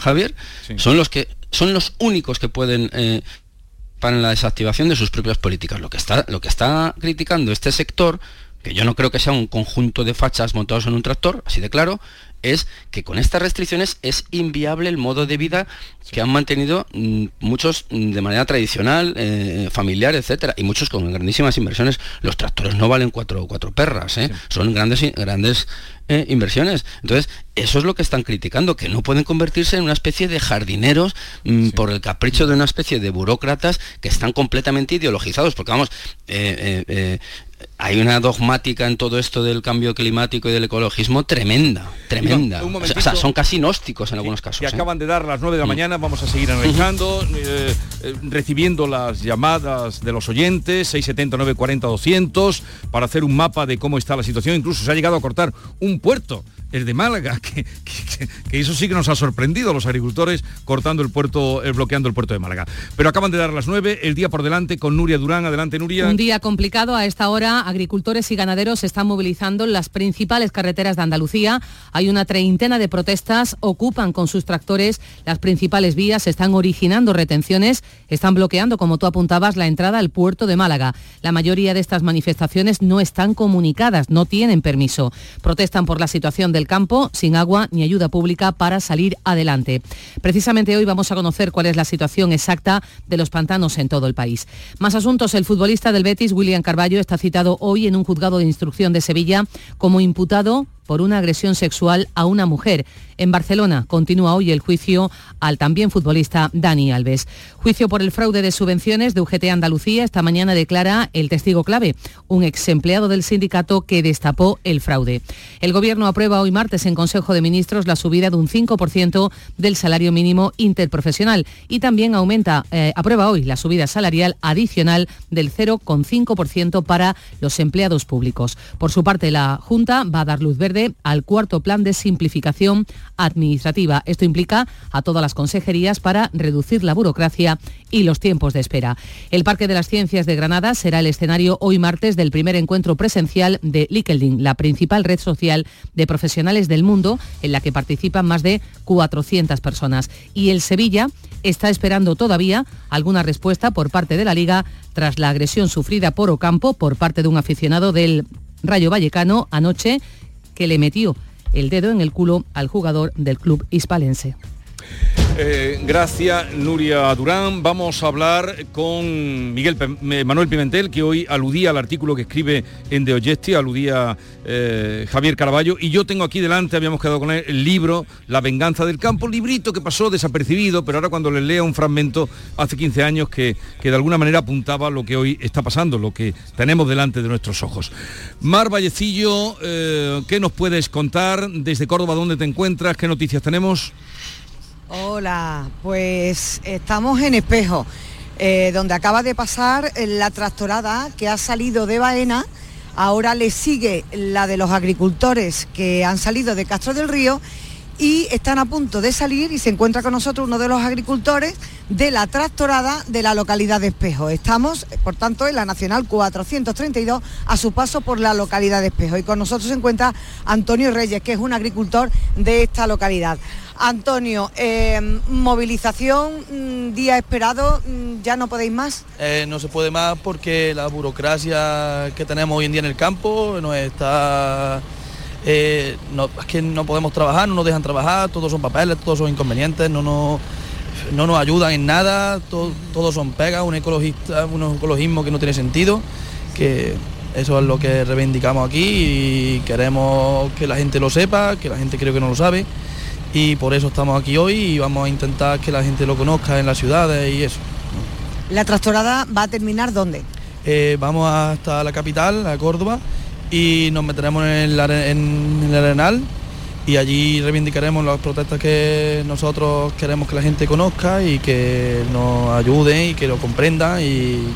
Javier, son los que son los únicos que pueden eh, para la desactivación de sus propias políticas. Lo que está, lo que está criticando este sector, que yo no creo que sea un conjunto de fachas montados en un tractor, así de claro, es que con estas restricciones es inviable el modo de vida que han mantenido mm, muchos mm, de manera tradicional, eh, familiar, etcétera, y muchos con grandísimas inversiones. Los tractores no valen cuatro, cuatro perras, ¿eh? son grandes, grandes eh, inversiones. Entonces, eso es lo que están criticando, que no pueden convertirse en una especie de jardineros mm, por el capricho de una especie de burócratas que están completamente ideologizados, porque vamos, hay una dogmática en todo esto del cambio climático y del ecologismo tremenda, tremenda. O sea, son casi gnósticos en algunos casos. Que acaban de dar las 9 de la mañana vamos a seguir analizando, eh, eh, recibiendo las llamadas de los oyentes, 679 40 200, para hacer un mapa de cómo está la situación. Incluso se ha llegado a cortar un puerto el de Málaga, que, eso sí que nos ha sorprendido a los agricultores cortando el puerto, eh, bloqueando el puerto de Málaga. Pero acaban de dar las 9, el día por delante con Nuria Durán. Adelante, Nuria. Un día complicado. A esta hora, agricultores y ganaderos se están movilizando las principales carreteras de Andalucía. Hay una treintena de protestas, ocupan con sus tractores las principales vías, están originando retenciones, están bloqueando, como tú apuntabas, la entrada al puerto de Málaga. La mayoría de estas manifestaciones no están comunicadas, no tienen permiso. Protestan por la situación del campo, sin agua ni ayuda pública para salir adelante. Precisamente hoy vamos a conocer cuál es la situación exacta de los pantanos en todo el país. Más asuntos, el futbolista del Betis, William Carballo, está citado hoy en un juzgado de instrucción de Sevilla como imputado por una agresión sexual a una mujer. En Barcelona continúa hoy el juicio al también futbolista Dani Alves. Juicio por el fraude de subvenciones de UGT Andalucía. Esta mañana declara el testigo clave, un ex empleado del sindicato que destapó el fraude. El Gobierno aprueba hoy martes en Consejo de Ministros la subida de un 5% del salario mínimo interprofesional y también aumenta, eh, aprueba hoy la subida salarial adicional del 0,5% para los empleados públicos. Por su parte, la Junta va a dar luz verde al cuarto plan de simplificación administrativa. Esto implica a todas las consejerías para reducir la burocracia y los tiempos de espera. El Parque de las Ciencias de Granada será el escenario hoy martes del primer encuentro presencial de LinkedIn, la principal red social de profesionales del mundo en la que participan más de 400 personas. Y el Sevilla está esperando todavía alguna respuesta por parte de la Liga tras la agresión sufrida por Ocampo por parte de un aficionado del Rayo Vallecano anoche que le metió el dedo en el culo al jugador del club hispalense. Eh, gracias, Nuria Durán. Vamos a hablar con Miguel eh, Manuel Pimentel, que hoy aludía al artículo que escribe en De Ogesti, aludía eh, Javier Caraballo, y yo tengo aquí delante, habíamos quedado con él, el libro La venganza del campo, librito que pasó desapercibido, pero ahora cuando le lea un fragmento hace 15 años que, que de alguna manera apuntaba lo que hoy está pasando, lo que tenemos delante de nuestros ojos. Mar Vallecillo, ¿qué nos puedes contar desde Córdoba? ¿Dónde te encuentras? ¿Qué noticias tenemos? Hola, pues estamos en Espejo, eh, donde acaba de pasar la tractorada que ha salido de Baena. Ahora le sigue la de los agricultores que han salido de Castro del Río y están a punto de salir y se encuentra con nosotros uno de los agricultores de la tractorada de la localidad de Espejo. Estamos, por tanto, en la Nacional 432 a su paso por la localidad de Espejo y con nosotros se encuentra Antonio Reyes, que es un agricultor de esta localidad. Antonio, eh, movilización, mm, día esperado, mm, ¿ya no podéis más? Eh, no se puede más porque la burocracia que tenemos hoy en día en el campo nos está... Eh, es que no podemos trabajar, no nos dejan trabajar, todos son papeles, todos son inconvenientes, no nos, no nos ayudan en nada, todos son pegas, un, ecologista, un ecologismo que no tiene sentido, que eso es lo que reivindicamos aquí y queremos que la gente lo sepa, que la gente creo que no lo sabe y por eso estamos aquí hoy y vamos a intentar que la gente lo conozca en las ciudades y eso. ¿La tractorada va a terminar dónde? Eh, vamos hasta la capital, a Córdoba, y nos meteremos en el, en el Arenal y allí reivindicaremos las protestas que nosotros queremos que la gente conozca y que nos ayude y que lo comprenda y,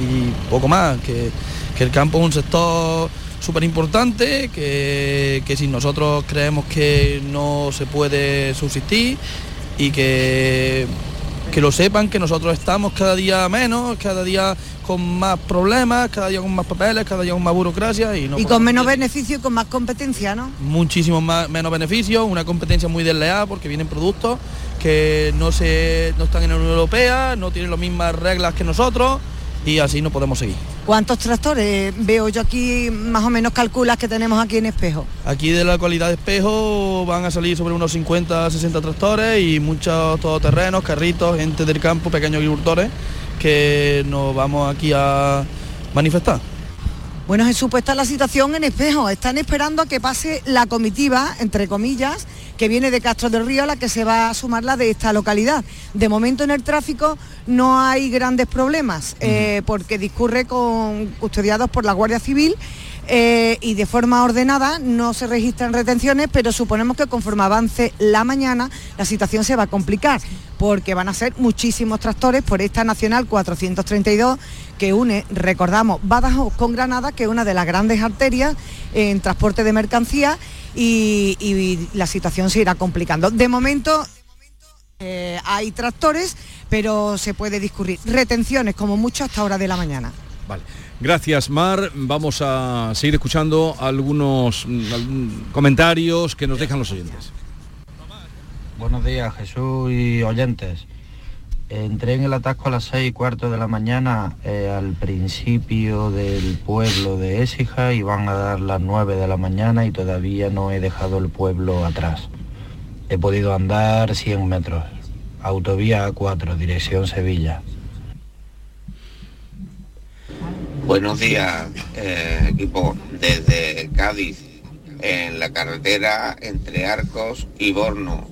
y poco más, que, que el campo es un sector súper importante, que, que si nosotros creemos que no se puede subsistir y que que lo sepan que nosotros estamos cada día menos, cada día con más problemas, cada día con más papeles, cada día con más burocracia y, no y con menos beneficio y con más competencia, ¿no? Muchísimo más, menos beneficios, una competencia muy desleal porque vienen productos que no, se, no están en la Unión Europea, no tienen las mismas reglas que nosotros y así no podemos seguir. ¿Cuántos tractores veo yo aquí, más o menos calculas que tenemos aquí en Espejo? Aquí de la cualidad de Espejo van a salir sobre unos 50, 60 tractores y muchos todoterrenos, carritos, gente del campo, pequeños agricultores que nos vamos aquí a manifestar. Bueno, Jesús, pues está la situación en espejo. Están esperando a que pase la comitiva, entre comillas, que viene de Castro del Río, a la que se va a sumar la de esta localidad. De momento en el tráfico no hay grandes problemas, eh, porque discurre con custodiados por la Guardia Civil eh, y de forma ordenada no se registran retenciones, pero suponemos que conforme avance la mañana la situación se va a complicar, porque van a ser muchísimos tractores por esta Nacional 432 que une, recordamos, Badajoz con Granada, que es una de las grandes arterias en transporte de mercancías y, la situación se irá complicando. De momento eh, hay tractores, pero se puede discurrir retenciones como mucho hasta hora de la mañana. Vale. Gracias, Mar. Vamos a seguir escuchando algunos mm, comentarios que nos dejan los oyentes. Buenos días, Jesús y oyentes. Entré en el atasco a las seis y cuarto de la mañana eh, al principio del pueblo de Écija y van a dar las nueve de la mañana y todavía no he dejado el pueblo atrás. He podido andar 100 metros. Autovía A4, dirección Sevilla. Buenos días, eh, equipo. Desde Cádiz, en la carretera entre Arcos y Borno.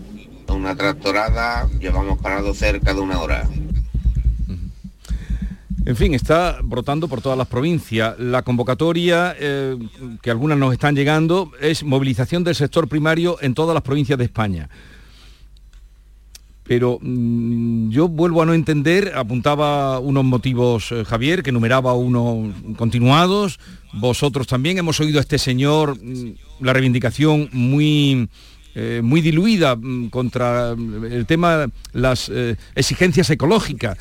Una tractorada, llevamos parado cerca de una hora. En fin, está brotando por todas las provincias. La convocatoria, eh, que algunas nos están llegando, es movilización del sector primario en todas las provincias de España pero mm, yo vuelvo a no entender, apuntaba unos motivos eh, Javier, que enumeraba unos continuados, vosotros también. Hemos oído a este señor mm, la reivindicación muy... Eh, muy diluida mm, contra el tema las eh, exigencias ecológicas.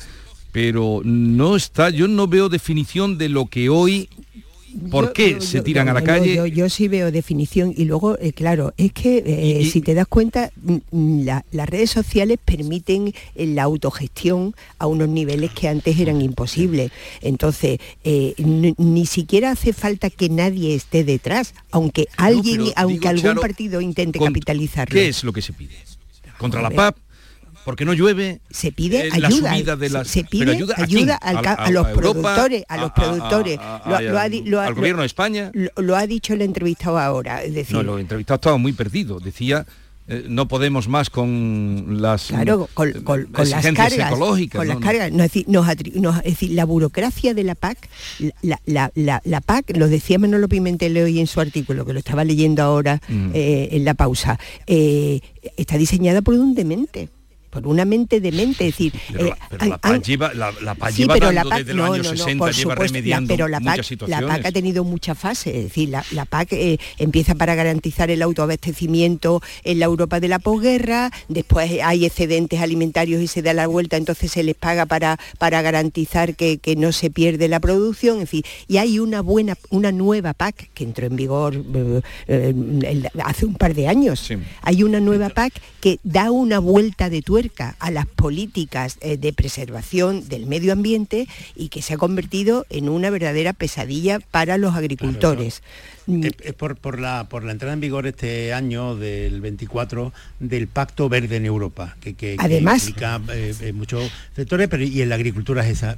Pero no está yo no veo definición de lo que hoy ¿Por qué se tiran a la calle? Yo, sí veo definición y luego, eh, claro, es que eh, si te das cuenta, mm, mm, las redes sociales permiten eh, la autogestión a unos niveles que antes eran imposibles. Entonces, ni siquiera hace falta que nadie esté detrás, aunque alguien, aunque algún partido intente capitalizarlo. ¿Qué es lo que se pide? ¿Contra la PAP? Porque no llueve. Se pide eh, ayuda. se, pide ayuda, a, los productores, a los productores. al gobierno de España. Lo, ha dicho el entrevistado ahora. Es decir, no, el entrevistado estaba muy perdido. Decía eh, no podemos más con las claro, con, las cargas, ecológicas. Con las cargas. No, es, decir, la burocracia de la PAC, la, PAC, lo decía Manolo Pimentel hoy en su artículo, que lo estaba leyendo ahora mm. eh, en la pausa, está diseñada por un demente por una mente de mente, es decir... Pero, eh, la, PAC lleva, la, desde los años 60, lleva remediando pero la PAC, La PAC ha tenido muchas fases, es decir, la, PAC eh, empieza para garantizar el autoabastecimiento en la Europa de la posguerra, después hay excedentes alimentarios y se da la vuelta, entonces se les paga para, para garantizar que, no se pierde la producción, en fin, y hay una buena, una nueva PAC que entró en vigor eh, hace un par de años. Hay una nueva PAC que da una vuelta de tuerca a las políticas eh, de preservación del medio ambiente y que se ha convertido en una verdadera pesadilla para los agricultores. Mm. Es, por, la, por la entrada en vigor este año del 24 del Pacto Verde en Europa, que, Además, implica eh, eh, muchos sectores, pero y en la agricultura es esa.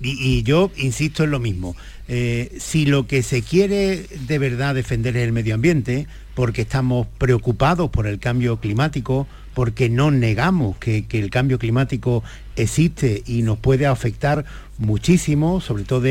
y, yo insisto en lo mismo. si lo que se quiere de verdad defender es el medio ambiente, porque estamos preocupados por el cambio climático, porque no negamos que, el cambio climático existe y nos puede afectar muchísimo, sobre todo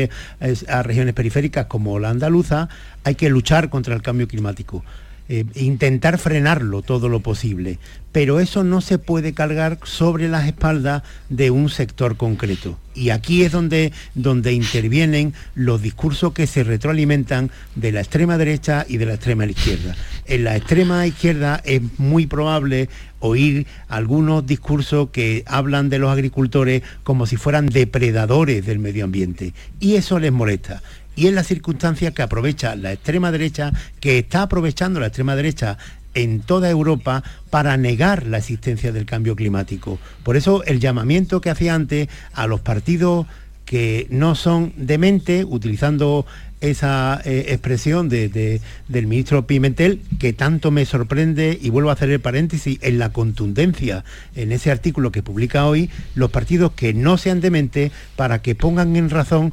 a regiones periféricas como la andaluza, hay que luchar contra el cambio climático. Eh, intentar frenarlo todo lo posible. Pero eso no se puede cargar sobre las espaldas de un sector concreto. Y aquí es donde, donde intervienen los discursos que se retroalimentan de la extrema derecha y de la extrema izquierda. En la extrema izquierda es muy probable oír algunos discursos que hablan de los agricultores como si fueran depredadores del medio ambiente. Y eso les molesta y es la circunstancia que aprovecha la extrema derecha, que está aprovechando la extrema derecha en toda Europa para negar la existencia del cambio climático. Por eso el llamamiento que hacía antes a los partidos que no son dementes, utilizando esa eh, expresión del ministro Pimentel, que tanto me sorprende, y vuelvo a hacer el paréntesis, en la contundencia, en ese artículo que publica hoy, los partidos que no sean dementes, para que pongan en razón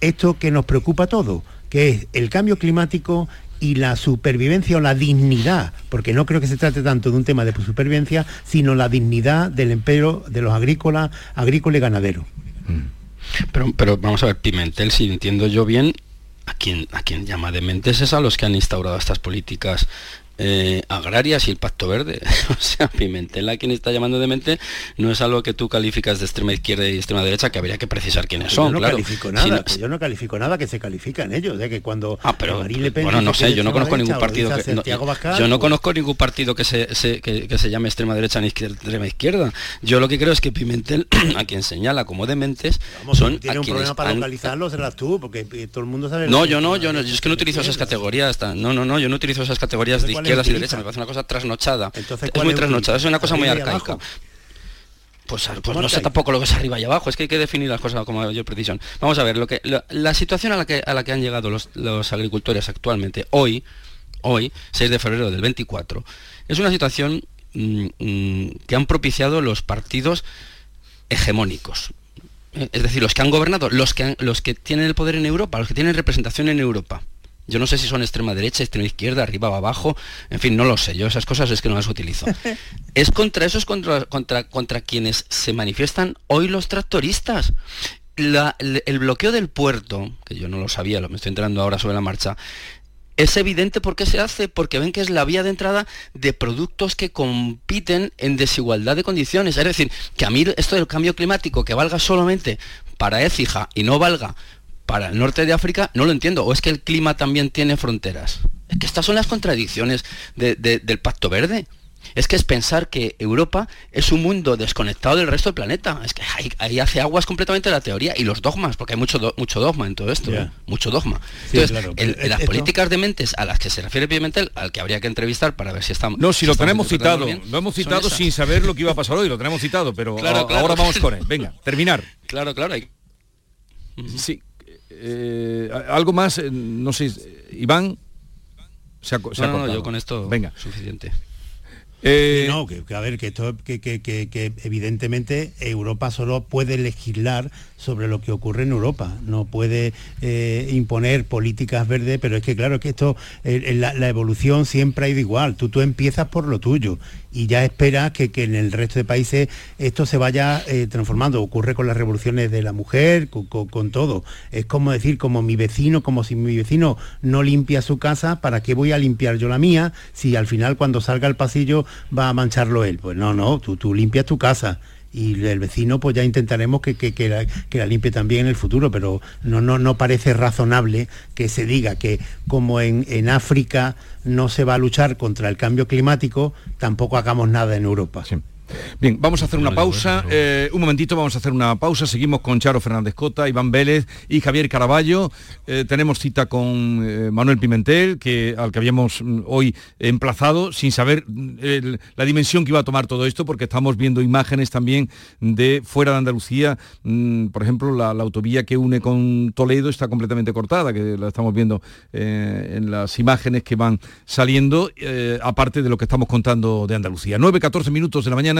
esto que nos preocupa a todos, que es el cambio climático y la supervivencia o la dignidad, porque no creo que se trate tanto de un tema de supervivencia, sino la dignidad del empleo de los agrícolas, agrícolas y ganaderos. Mm. Pero, pero vamos a ver, Pimentel, si entiendo yo bien, a quien, a quien llama dementes es a los que han instaurado estas políticas eh, agrarias y el Pacto Verde. o sea, Pimentel a quien está llamando de mente no es algo que tú calificas de extrema izquierda y extrema derecha, que habría que precisar quiénes son. Yo no califico nada, yo no califico nada que se califican ellos, de que cuando ah, pero, bueno, no sé, yo no conozco ningún partido que yo no conozco ningún partido que se, que, se llame extrema derecha ni extrema izquierda. Yo lo que creo es que Pimentel, a quien señala como dementes, son tiene un problema para localizarlo serás tú, porque todo el mundo sabe. No, yo no, yo no, yo es que no utilizo esas categorías. No, no, no, yo no utilizo esas categorías de izquierdas y derechas, me parece una cosa trasnochada. es muy trasnochada, es una cosa muy arcaica. Pues, pues no sé tampoco lo que es arriba y abajo, es que hay que definir las cosas con mayor precisión. Vamos a ver, lo que, la, situación a la, que, a la que han llegado los, agricultores actualmente, hoy, hoy, 6 de febrero del 24, es una situación mm, mm, que han propiciado los partidos hegemónicos. Es decir, los que han gobernado, los que, los que tienen el poder en Europa, los que tienen representación en Europa. Yo no sé si son extrema derecha, extrema izquierda, arriba o abajo, en fin, no lo sé, yo esas cosas es que no las utilizo. es contra esos, contra, contra, contra quienes se manifiestan hoy los tractoristas. el, bloqueo del puerto, que yo no lo sabía, lo me estoy enterando ahora sobre la marcha, es evidente por qué se hace, porque ven que es la vía de entrada de productos que compiten en desigualdad de condiciones. Es decir, que a mí esto del cambio climático, que valga solamente para Écija y no valga para el norte de África, no lo entiendo. ¿O es que el clima también tiene fronteras? Es que estas son las contradicciones del Pacto Verde. Es que es pensar que Europa es un mundo desconectado del resto del planeta. Es que ahí, hace aguas completamente la teoría y los dogmas, porque hay mucho, mucho dogma en todo esto, ¿eh? mucho dogma. Entonces, las políticas de mentes a las que se refiere Pimentel, al que habría que entrevistar para ver si estamos... No, si, lo tenemos citado, lo hemos citado sin saber lo que iba a pasar hoy, lo tenemos citado, pero ahora vamos con él. Venga, terminar. Claro, claro. Sí, eh, algo más, eh, no sé, Iván. Se ha, no, yo con esto venga suficiente. Eh, no, que, a ver, que esto que, que, que, evidentemente Europa solo puede legislar sobre lo que ocurre en Europa, no puede imponer políticas verdes, pero es que claro que esto, la, evolución siempre ha ido igual, tú, tú empiezas por lo tuyo y ya esperas que, en el resto de países esto se vaya eh, transformando. Ocurre con las revoluciones de la mujer, con, todo. Es como decir, como mi vecino, como si mi vecino no limpia su casa, ¿para qué voy a limpiar yo la mía si al final cuando salga al pasillo va a mancharlo él? Pues no, no, tú, tú limpias tu casa y el vecino pues ya intentaremos que, que, la, limpie también en el futuro, pero no, no, no parece razonable que se diga que como en, en África no se va a luchar contra el cambio climático, tampoco hagamos nada en Europa. Bien, vamos a hacer una pausa. Eh, un momentito, vamos a hacer una pausa. Seguimos con Charo Fernández Cota, Iván Vélez y Javier Caraballo. Eh, tenemos cita con eh, Manuel Pimentel, que, al que habíamos mm, hoy emplazado, sin saber mm, la dimensión que iba a tomar todo esto, porque estamos viendo imágenes también de fuera de Andalucía. Mm, por ejemplo, la, autovía que une con Toledo está completamente cortada, que la estamos viendo en las imágenes que van saliendo, aparte de lo que estamos contando de Andalucía. 9-14 minutos de la mañana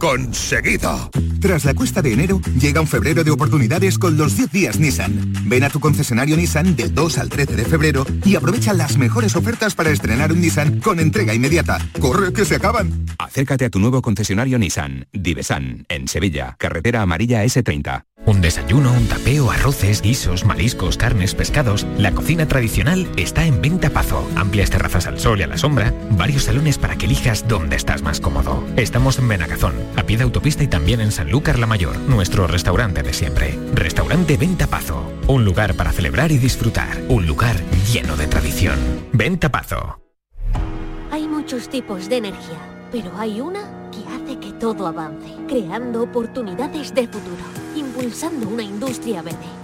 conseguido. Tras la cuesta de enero, llega un febrero de oportunidades con los 10 días Nissan. Ven a tu concesionario Nissan del 2 al 13 de febrero y aprovecha las mejores ofertas para estrenar un Nissan con entrega inmediata. ¡Corre que se acaban! Acércate a tu nuevo concesionario Nissan, Divesan, en Sevilla, carretera amarilla S30. Un desayuno, un tapeo, arroces, guisos, mariscos, carnes, pescados. La cocina tradicional está en Venta Pazo. Amplias terrazas al sol y a la sombra, varios salones para que elijas dónde estás más cómodo. Estamos en Benagazón, a pie de autopista y también en Sanlúcar la Mayor, nuestro restaurante de siempre. Restaurante Venta Pazo. Un lugar para celebrar y disfrutar. Un lugar lleno de tradición. Venta Pazo. Hay muchos tipos de energía, pero hay una que hace que todo avance, creando oportunidades de futuro, impulsando una industria verde,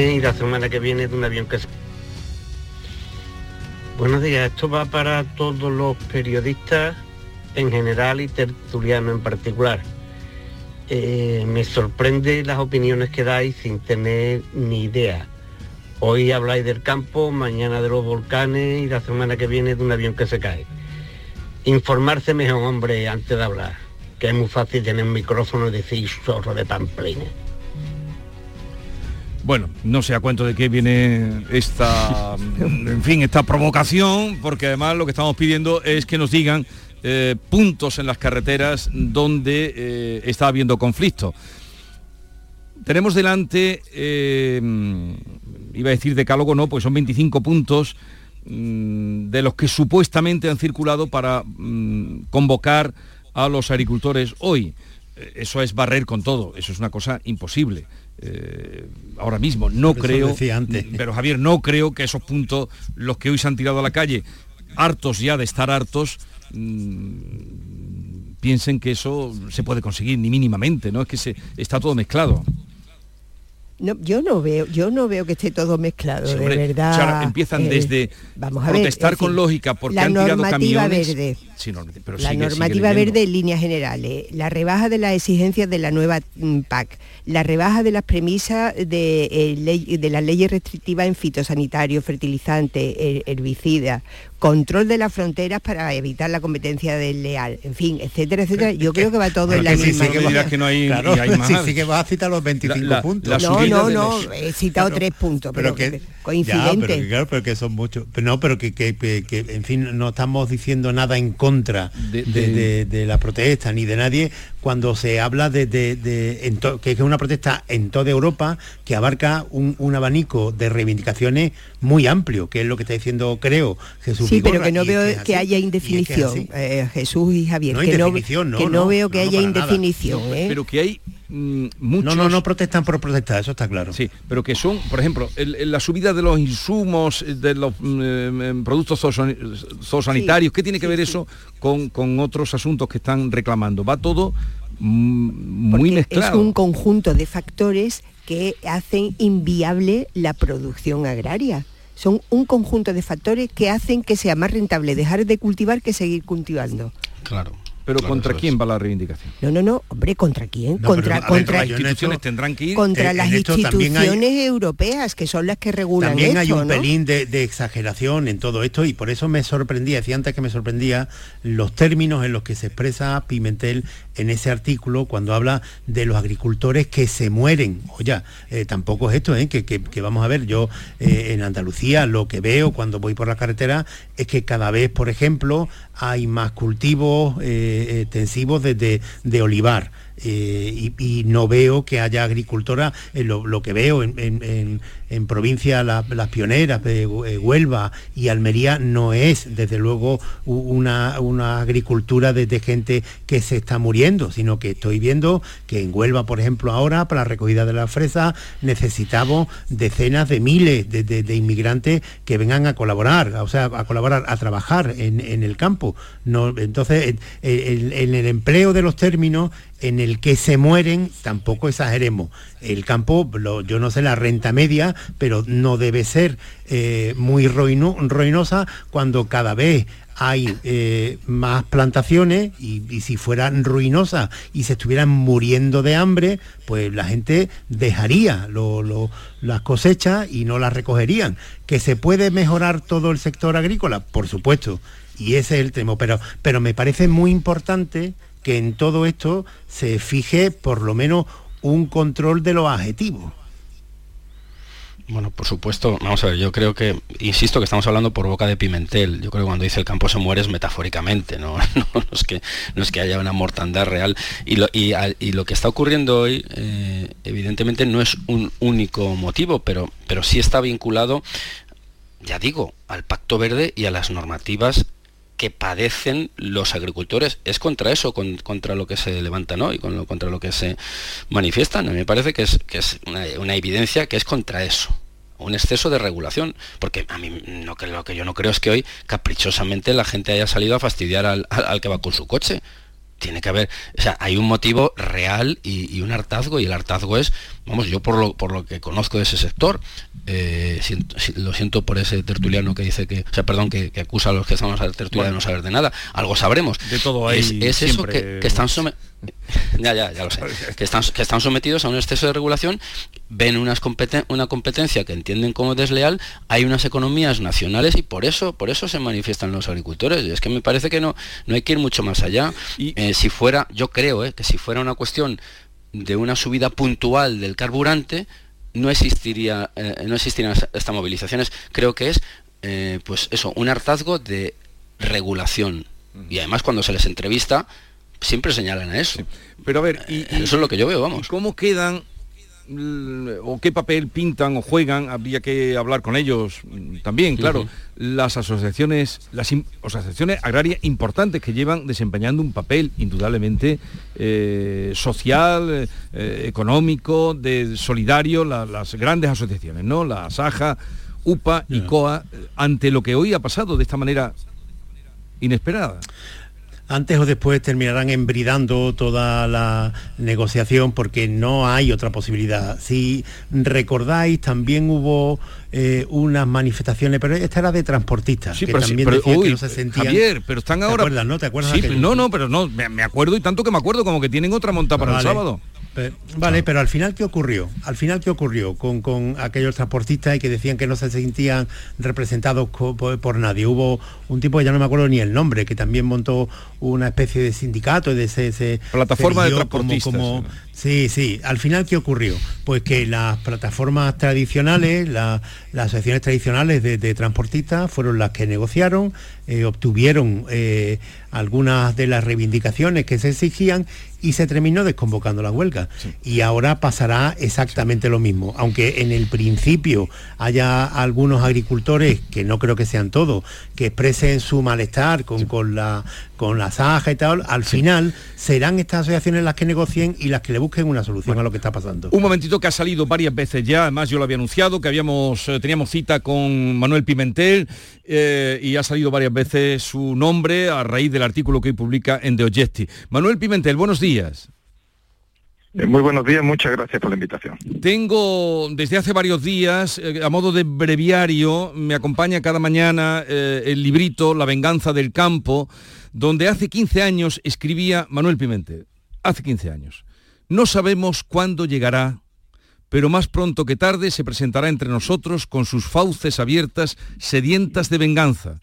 Y la semana que viene de un avión que... Buenos días, esto va para todos los periodistas en general y tertulianos en particular. Eh, me sorprende las opiniones que dais sin tener ni idea. Hoy habláis del campo, mañana de los volcanes y la semana que viene de un avión que se cae. Informarse mejor, hombre, antes de hablar, que es muy fácil tener un micrófono y decir zorro de pamplina. Bueno, no sé a cuento de qué viene esta, en fin, esta provocación, porque además lo que estamos pidiendo es que nos digan eh, puntos en las carreteras donde eh, está habiendo conflicto. Tenemos delante, eh, iba a decir decálogo, no, pues son 25 puntos mm, de los que supuestamente han circulado para mm, convocar a los agricultores hoy. Eso es barrer con todo, eso es una cosa imposible. Eh, ahora mismo. No creo, pero Javier, no creo que esos puntos, los que hoy se han tirado a la calle, hartos ya de estar hartos, mm, piensen que eso se puede conseguir ni mínimamente, ¿no? Es que se, está todo mezclado. No, yo no veo, yo no veo que esté todo mezclado, de verdad. empiezan eh, desde vamos a protestar con lógica porque la han tirado camiones. Verde, la normativa verde en líneas generales, la rebaja de las exigencias de la nueva mm, PAC, la rebaja de las premisas de, eh, de las leyes restrictivas en fitosanitario, fertilizante, herbicida, control de las fronteras para evitar la competencia desleal, en fin, etcétera, etcétera. Yo creo que va todo en la misma. Sí, que que no hay, claro, sí, sí, que vas a citar los 25 puntos. no, no, no, he citado tres puntos, pero, que, coincidente. pero, claro, pero que son muchos. No, pero que, que, que, en fin, no estamos diciendo nada en contra de, de, de, la protesta ni de nadie cuando se habla de, que es una protesta en toda Europa que abarca un, un abanico de reivindicaciones muy amplio, que es lo que está diciendo, creo, Jesús Sí, pero que no veo que, haya indefinición, eh, Jesús y Javier. No que, no, que no, veo que haya indefinición. ¿eh? Pero que hay mm, muchos... No, no, no protestan por protestar, eso está claro. Sí, pero que son, por ejemplo, la subida de los insumos, de los mm, eh, productos zoosanitarios, ¿qué tiene que ver eso con, con otros asuntos que están reclamando? Va todo muy mezclado. Es un conjunto de factores que hacen inviable la producción agraria son un conjunto de factores que hacen que sea más rentable dejar de cultivar que seguir cultivando. Claro. Pero ¿contra quién va la reivindicación? No, no, no, hombre, ¿contra quién? contra contra las instituciones tendrán que ir contra las instituciones europeas que son las que regulan También hay un ¿no? pelín de, exageración en todo esto y por eso me sorprendía, decía antes que me sorprendía los términos en los que se expresa Pimentel en ese artículo cuando habla de los agricultores que se mueren. Oye, eh, tampoco es esto, ¿eh? que, vamos a ver, yo eh, en Andalucía lo que veo cuando voy por la carretera es que cada vez, por ejemplo, hay más cultivos. Eh, eh, extensivos de, olivar. Eh, y, no veo que haya agricultora, lo, que veo en, provincia las pioneras eh, Huelva y Almería no es desde luego una, agricultura de, gente que se está muriendo, sino que estoy viendo que en Huelva, por ejemplo, ahora para la recogida de la fresa necesitamos decenas de miles de, inmigrantes que vengan a colaborar, o sea, a colaborar, a trabajar en, el campo. No, entonces, en el empleo de los términos en el que se mueren, tampoco exageremos. El campo, yo no sé la renta media, pero no debe ser eh, muy ruinosa cuando cada vez hay eh, más plantaciones y, si fueran ruinosas y se estuvieran muriendo de hambre, pues la gente dejaría las cosechas y no las recogerían. ¿Que se puede mejorar todo el sector agrícola? Por supuesto. Y ese es el tema. Pero, pero me parece muy importante que en todo esto se fije por lo menos un control de los adjetivos. Bueno, por supuesto, vamos a ver, yo creo que, insisto que estamos hablando por boca de Pimentel, yo creo que cuando dice el campo se muere es metafóricamente, no, no, es, que, haya una mortandad real. Y lo, que está ocurriendo hoy, eh, evidentemente, no es un único motivo, pero, sí está vinculado, ya digo, al Pacto Verde y a las normativas que padecen los agricultores. Es contra eso, contra lo que se levantan hoy, contra lo que se manifiestan. A mí me parece que es una, evidencia que es contra eso un exceso de regulación, porque a mí que, lo que yo no creo es que hoy caprichosamente la gente haya salido a fastidiar al, que va con su coche. Tiene que haber, o sea, hay un motivo real y, un hartazgo, y el hartazgo es, vamos, yo por lo, por lo que conozco de ese sector, eh, lo siento por ese tertuliano que dice que, o sea, perdón, que, acusa a los que estamos a la tertulia de no saber de nada, algo sabremos. De todo hay es, eso que, están ya, ya, ya lo sé, que están, que están sometidos a un exceso de regulación, ven unas una competencia que entienden como desleal, hay unas economías nacionales y por eso, por eso se manifiestan los agricultores. Y es que me parece que no, no hay que ir mucho más allá. Y eh, si fuera, yo creo eh, que si fuera una cuestión de una subida puntual del carburante, no existiría, eh, no existirían estas movilizaciones. Creo que es, pues eso, un hartazgo de regulación. Y además cuando se les entrevista, siempre señalan a eso. Pero a ver, y, eso es lo que yo veo, vamos. ¿Cómo quedan o qué papel pintan o juegan, habría que hablar con ellos también, claro, las asociaciones, las asociaciones agrarias importantes que llevan desempeñando un papel indudablemente eh, social, eh, económico, de solidario, las grandes asociaciones, ¿no? La SAJA, UPA y COA, ante lo que hoy ha pasado de esta manera inesperada antes o después terminarán embridando toda la negociación porque no hay otra posibilidad. Si recordáis, también hubo eh, unas manifestaciones, pero esta era de transportistas, que también decían que no se sentían... Javier, pero están ahora... ¿Te no? ¿Te acuerdas? no, no, pero no, me, acuerdo y tanto que me acuerdo, como que tienen otra montada para el sábado vale, pero al final, ¿qué ocurrió? Al final, ¿qué ocurrió con, aquellos transportistas y que decían que no se sentían representados por, nadie? Hubo un tipo, ya no me acuerdo ni el nombre, que también montó una especie de sindicato, de ese... Plataforma de transportistas. Sí, sí. Al final, ¿qué ocurrió? Pues que las plataformas tradicionales, las asociaciones tradicionales de, transportistas fueron las que negociaron, eh, obtuvieron eh, algunas de las reivindicaciones que se exigían y se terminó desconvocando la huelga. Y ahora pasará exactamente lo mismo. Aunque en el principio haya algunos agricultores, que no creo que sean todos, que expresen su malestar con, con la con la Saja y tal, al final serán estas asociaciones las que negocien y las que le busquen una solución a lo que está pasando. Un momentito que ha salido varias veces ya, además yo lo había anunciado, que habíamos, eh, teníamos cita con Manuel Pimentel eh, y ha salido varias veces su nombre a raíz del artículo que hoy publica en The Objective. Manuel Pimentel, buenos días. Eh, muy buenos días, muchas gracias por la invitación. Tengo desde hace varios días, a modo de breviario, me acompaña cada mañana el librito La venganza del campo, donde hace 15 años escribía Manuel Pimentel. Hace 15 años. No sabemos cuándo llegará, pero más pronto que tarde se presentará entre nosotros con sus fauces abiertas, sedientas de venganza.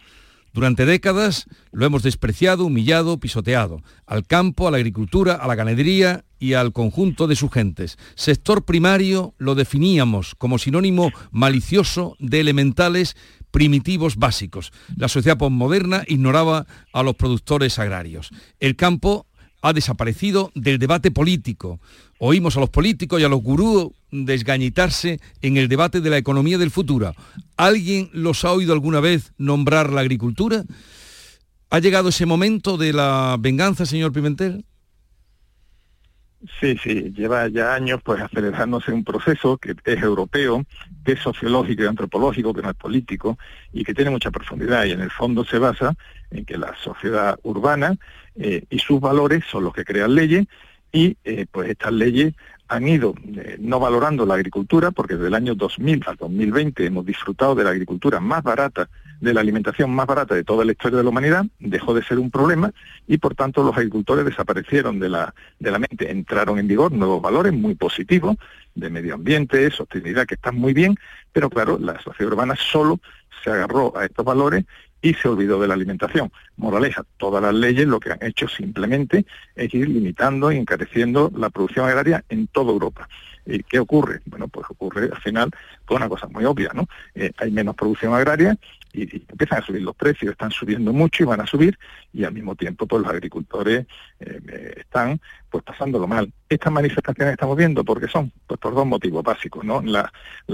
Durante décadas lo hemos despreciado, humillado, pisoteado, al campo, a la agricultura, a la ganadería y al conjunto de sus gentes. Sector primario lo definíamos como sinónimo malicioso de elementales, primitivos básicos. La sociedad postmoderna ignoraba a los productores agrarios. El campo ha desaparecido del debate político. Oímos a los políticos y a los gurús desgañitarse en el debate de la economía del futuro. ¿Alguien los ha oído alguna vez nombrar la agricultura? ¿Ha llegado ese momento de la venganza, señor Pimentel? Sí, sí, lleva ya años pues acelerándose un proceso que es europeo, que es sociológico y antropológico, que no es político y que tiene mucha profundidad. Y en el fondo se basa en que la sociedad urbana eh, y sus valores son los que crean leyes y eh, pues estas leyes han ido eh, no valorando la agricultura, porque desde el año 2000 al 2020 hemos disfrutado de la agricultura más barata, de la alimentación más barata de toda la historia de la humanidad, dejó de ser un problema y por tanto los agricultores desaparecieron de la, de la mente. Entraron en vigor nuevos valores muy positivos de medio ambiente, sostenibilidad, que están muy bien, pero claro, la sociedad urbana solo se agarró a estos valores y se olvidó de la alimentación. Moraleja, todas las leyes lo que han hecho simplemente es ir limitando y encareciendo la producción agraria en toda Europa. ¿Y qué ocurre? Bueno, pues ocurre al final con una cosa muy obvia, ¿no? Eh, hay menos producción agraria y, empiezan a subir los precios, están subiendo mucho y van a subir y al mismo tiempo pues los agricultores eh, están pues pasándolo mal. Estas manifestaciones estamos viendo, ¿por qué son? Pues por dos motivos básicos, ¿no? las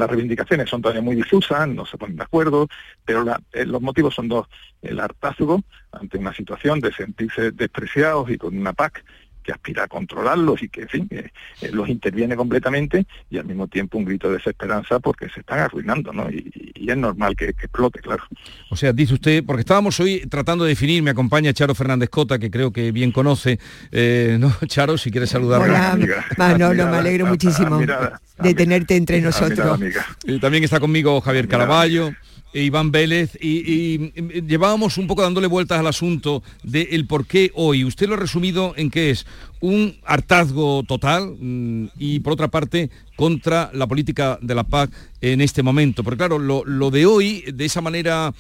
reivindicaciones son todavía muy difusas, no se ponen de acuerdo, pero eh, los motivos son dos. El hartazgo ante una situación de sentirse despreciados y con una PAC que aspira a controlarlos y que, en fin, eh, los interviene completamente y al mismo tiempo un grito de desesperanza porque se están arruinando, ¿no? Y, es normal que, explote, claro. O sea, dice usted, porque estábamos hoy tratando de definir, me acompaña Charo Fernández Cota, que creo que bien conoce, eh, ¿no? Charo, si quieres saludar. Hola, Manolo, me alegro muchísimo de tenerte entre nosotros. y también está conmigo Javier Caraballo. E Iván Vélez y, llevábamos un poco dándole vueltas al asunto del por qué hoy. Usted lo ha resumido en que es un hartazgo total mm, y por otra parte contra la política de la PAC en este momento. Porque claro, lo, lo de hoy, de esa manera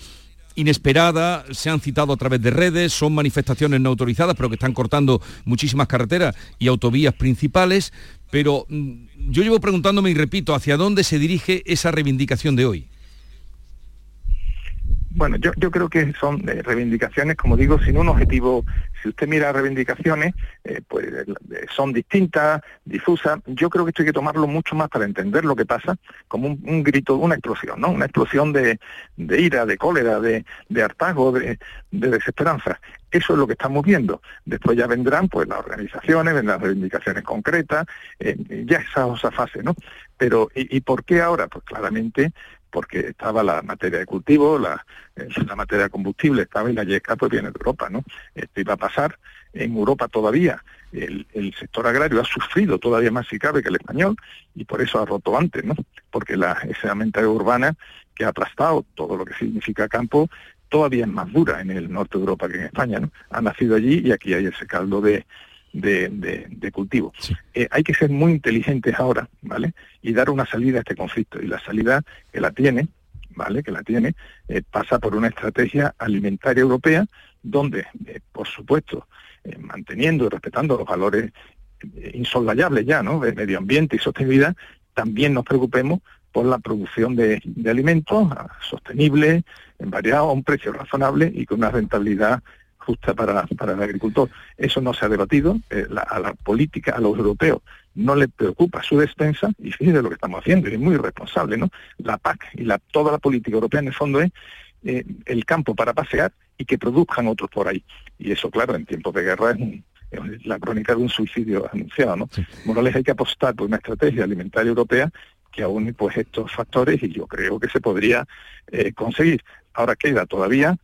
inesperada, se han citado a través de redes, son manifestaciones no autorizadas, pero que están cortando muchísimas carreteras y autovías principales. Pero mm, yo llevo preguntándome y repito, ¿hacia dónde se dirige esa reivindicación de hoy? Bueno, yo, yo creo que son eh, reivindicaciones, como digo, sin un objetivo. Si usted mira reivindicaciones, eh, pues eh, son distintas, difusas. Yo creo que esto hay que tomarlo mucho más para entender lo que pasa, como un, grito, una explosión, ¿no? Una explosión de, ira, de cólera, de, de hartazgo, de, desesperanza. Eso es lo que estamos viendo. Después ya vendrán pues las organizaciones, vendrán reivindicaciones concretas, ya esa, esa fase, ¿no? Pero, ¿y, ¿y por qué ahora? Pues claramente porque estaba la materia de cultivo, la, eh, materia de combustible estaba y la yesca pues viene de Europa, ¿no? Esto iba a pasar en Europa todavía. El, sector agrario ha sufrido todavía más si cabe que el español y por eso ha roto antes, ¿no? Porque la, esa mentalidad urbana que ha aplastado todo lo que significa campo todavía es más dura en el norte de Europa que en España, ¿no? Ha nacido allí y aquí hay ese caldo de, de, cultivo. Eh, hay que ser muy inteligentes ahora, ¿vale? Y dar una salida a este conflicto. Y la salida que la tiene, ¿vale? Que la tiene, eh, pasa por una estrategia alimentaria europea donde, eh, por supuesto, manteniendo y respetando los valores insolayables ya, ¿no? De medio ambiente y sostenibilidad, también nos preocupemos por la producción de, alimentos sostenibles, en variedad, a un precio razonable y con una rentabilidad justa para, para el agricultor. Eso no se ha debatido, eh, a la política, a los europeos, no les preocupa su despensa, y fíjense lo que estamos haciendo, y es muy irresponsable, ¿no? La PAC y la, toda la política europea en el fondo es eh, el campo para pasear y que produzcan otros por ahí. Y eso, claro, en tiempos de guerra es, la crónica de un suicidio anunciado, ¿no? Morales hay que apostar por una estrategia alimentaria europea que aúne pues estos factores y yo creo que se podría eh, conseguir. Ahora queda todavía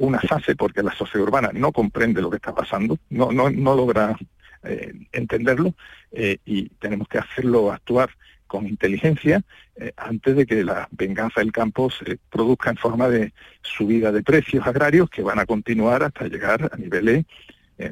una fase porque la sociedad urbana no comprende lo que está pasando, no, no, no logra eh, entenderlo eh, y tenemos que hacerlo actuar con inteligencia eh, antes de que la venganza del campo se produzca en forma de subida de precios agrarios que van a continuar hasta llegar a niveles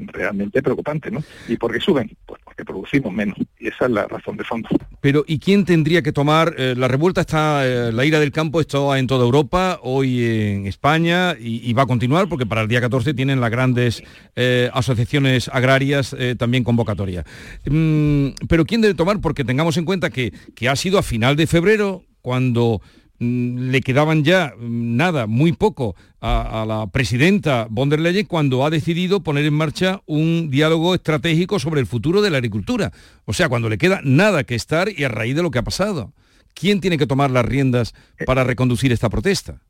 realmente preocupante, ¿no? ¿Y por qué suben? Pues porque producimos menos. Y esa es la razón de fondo. Pero ¿y quién tendría que tomar? Eh, la revuelta está, eh, la ira del campo está en toda Europa, hoy en España, y, va a continuar porque para el día 14 tienen las grandes eh, asociaciones agrarias también convocatoria. Mm, pero ¿quién debe tomar? Porque tengamos en cuenta que, que ha sido a final de febrero cuando le quedaban ya mm, nada, muy poco a, a, la presidenta von der Leyen cuando ha decidido poner en marcha un diálogo estratégico sobre el futuro de la agricultura. O sea, cuando le queda nada que estar y a raíz de lo que ha pasado. ¿Quién tiene que tomar las riendas para reconducir esta protesta?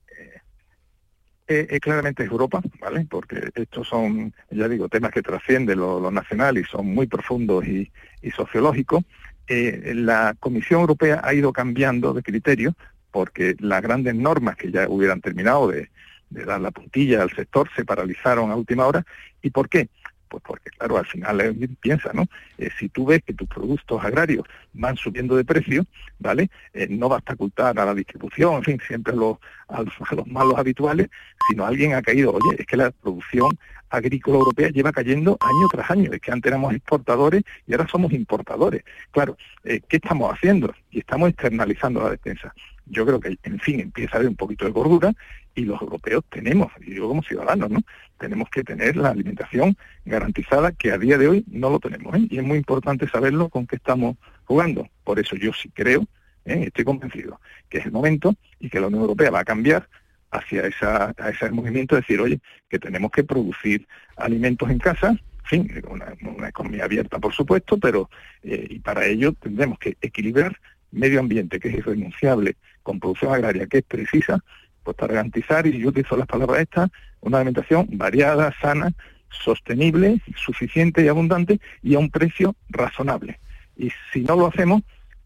Eh, eh, claramente es Europa, ¿vale? Porque estos son, ya digo, temas que trascienden lo, lo nacional y son muy profundos y, y sociológicos. Eh, la Comisión Europea ha ido cambiando de criterio porque las grandes normas que ya hubieran terminado de, dar la puntilla al sector se paralizaron a última hora. ¿Y por qué? Pues porque, claro, al final eh, piensa, ¿no? Eh, si tú ves que tus productos agrarios van subiendo de precio, ¿vale? Eh, no basta ocultar a la distribución, en fin, siempre a los, a los malos habituales, sino alguien ha caído, oye, es que la producción agrícola europea lleva cayendo año tras año. Es que antes éramos exportadores y ahora somos importadores. Claro, eh, ¿qué estamos haciendo? Y estamos externalizando la defensa. Yo creo que, en fin, empieza a haber un poquito de gordura y los europeos tenemos, y yo como ciudadanos, ¿no? Tenemos que tener la alimentación garantizada, que a día de hoy no lo tenemos. ¿eh? Y es muy importante saberlo con qué estamos jugando. Por eso yo sí creo, ¿eh? estoy convencido, que es el momento y que la Unión Europea va a cambiar hacia esa, a ese movimiento de decir, oye, que tenemos que producir alimentos en casa, en fin, una, una economía abierta, por supuesto, pero eh, y para ello tendremos que equilibrar medio ambiente, que es irrenunciable, con producción agraria, que es precisa, pues para garantizar, y yo utilizo las palabras estas, una alimentación variada, sana, sostenible, suficiente y abundante y a un precio razonable. Y si no lo hacemos,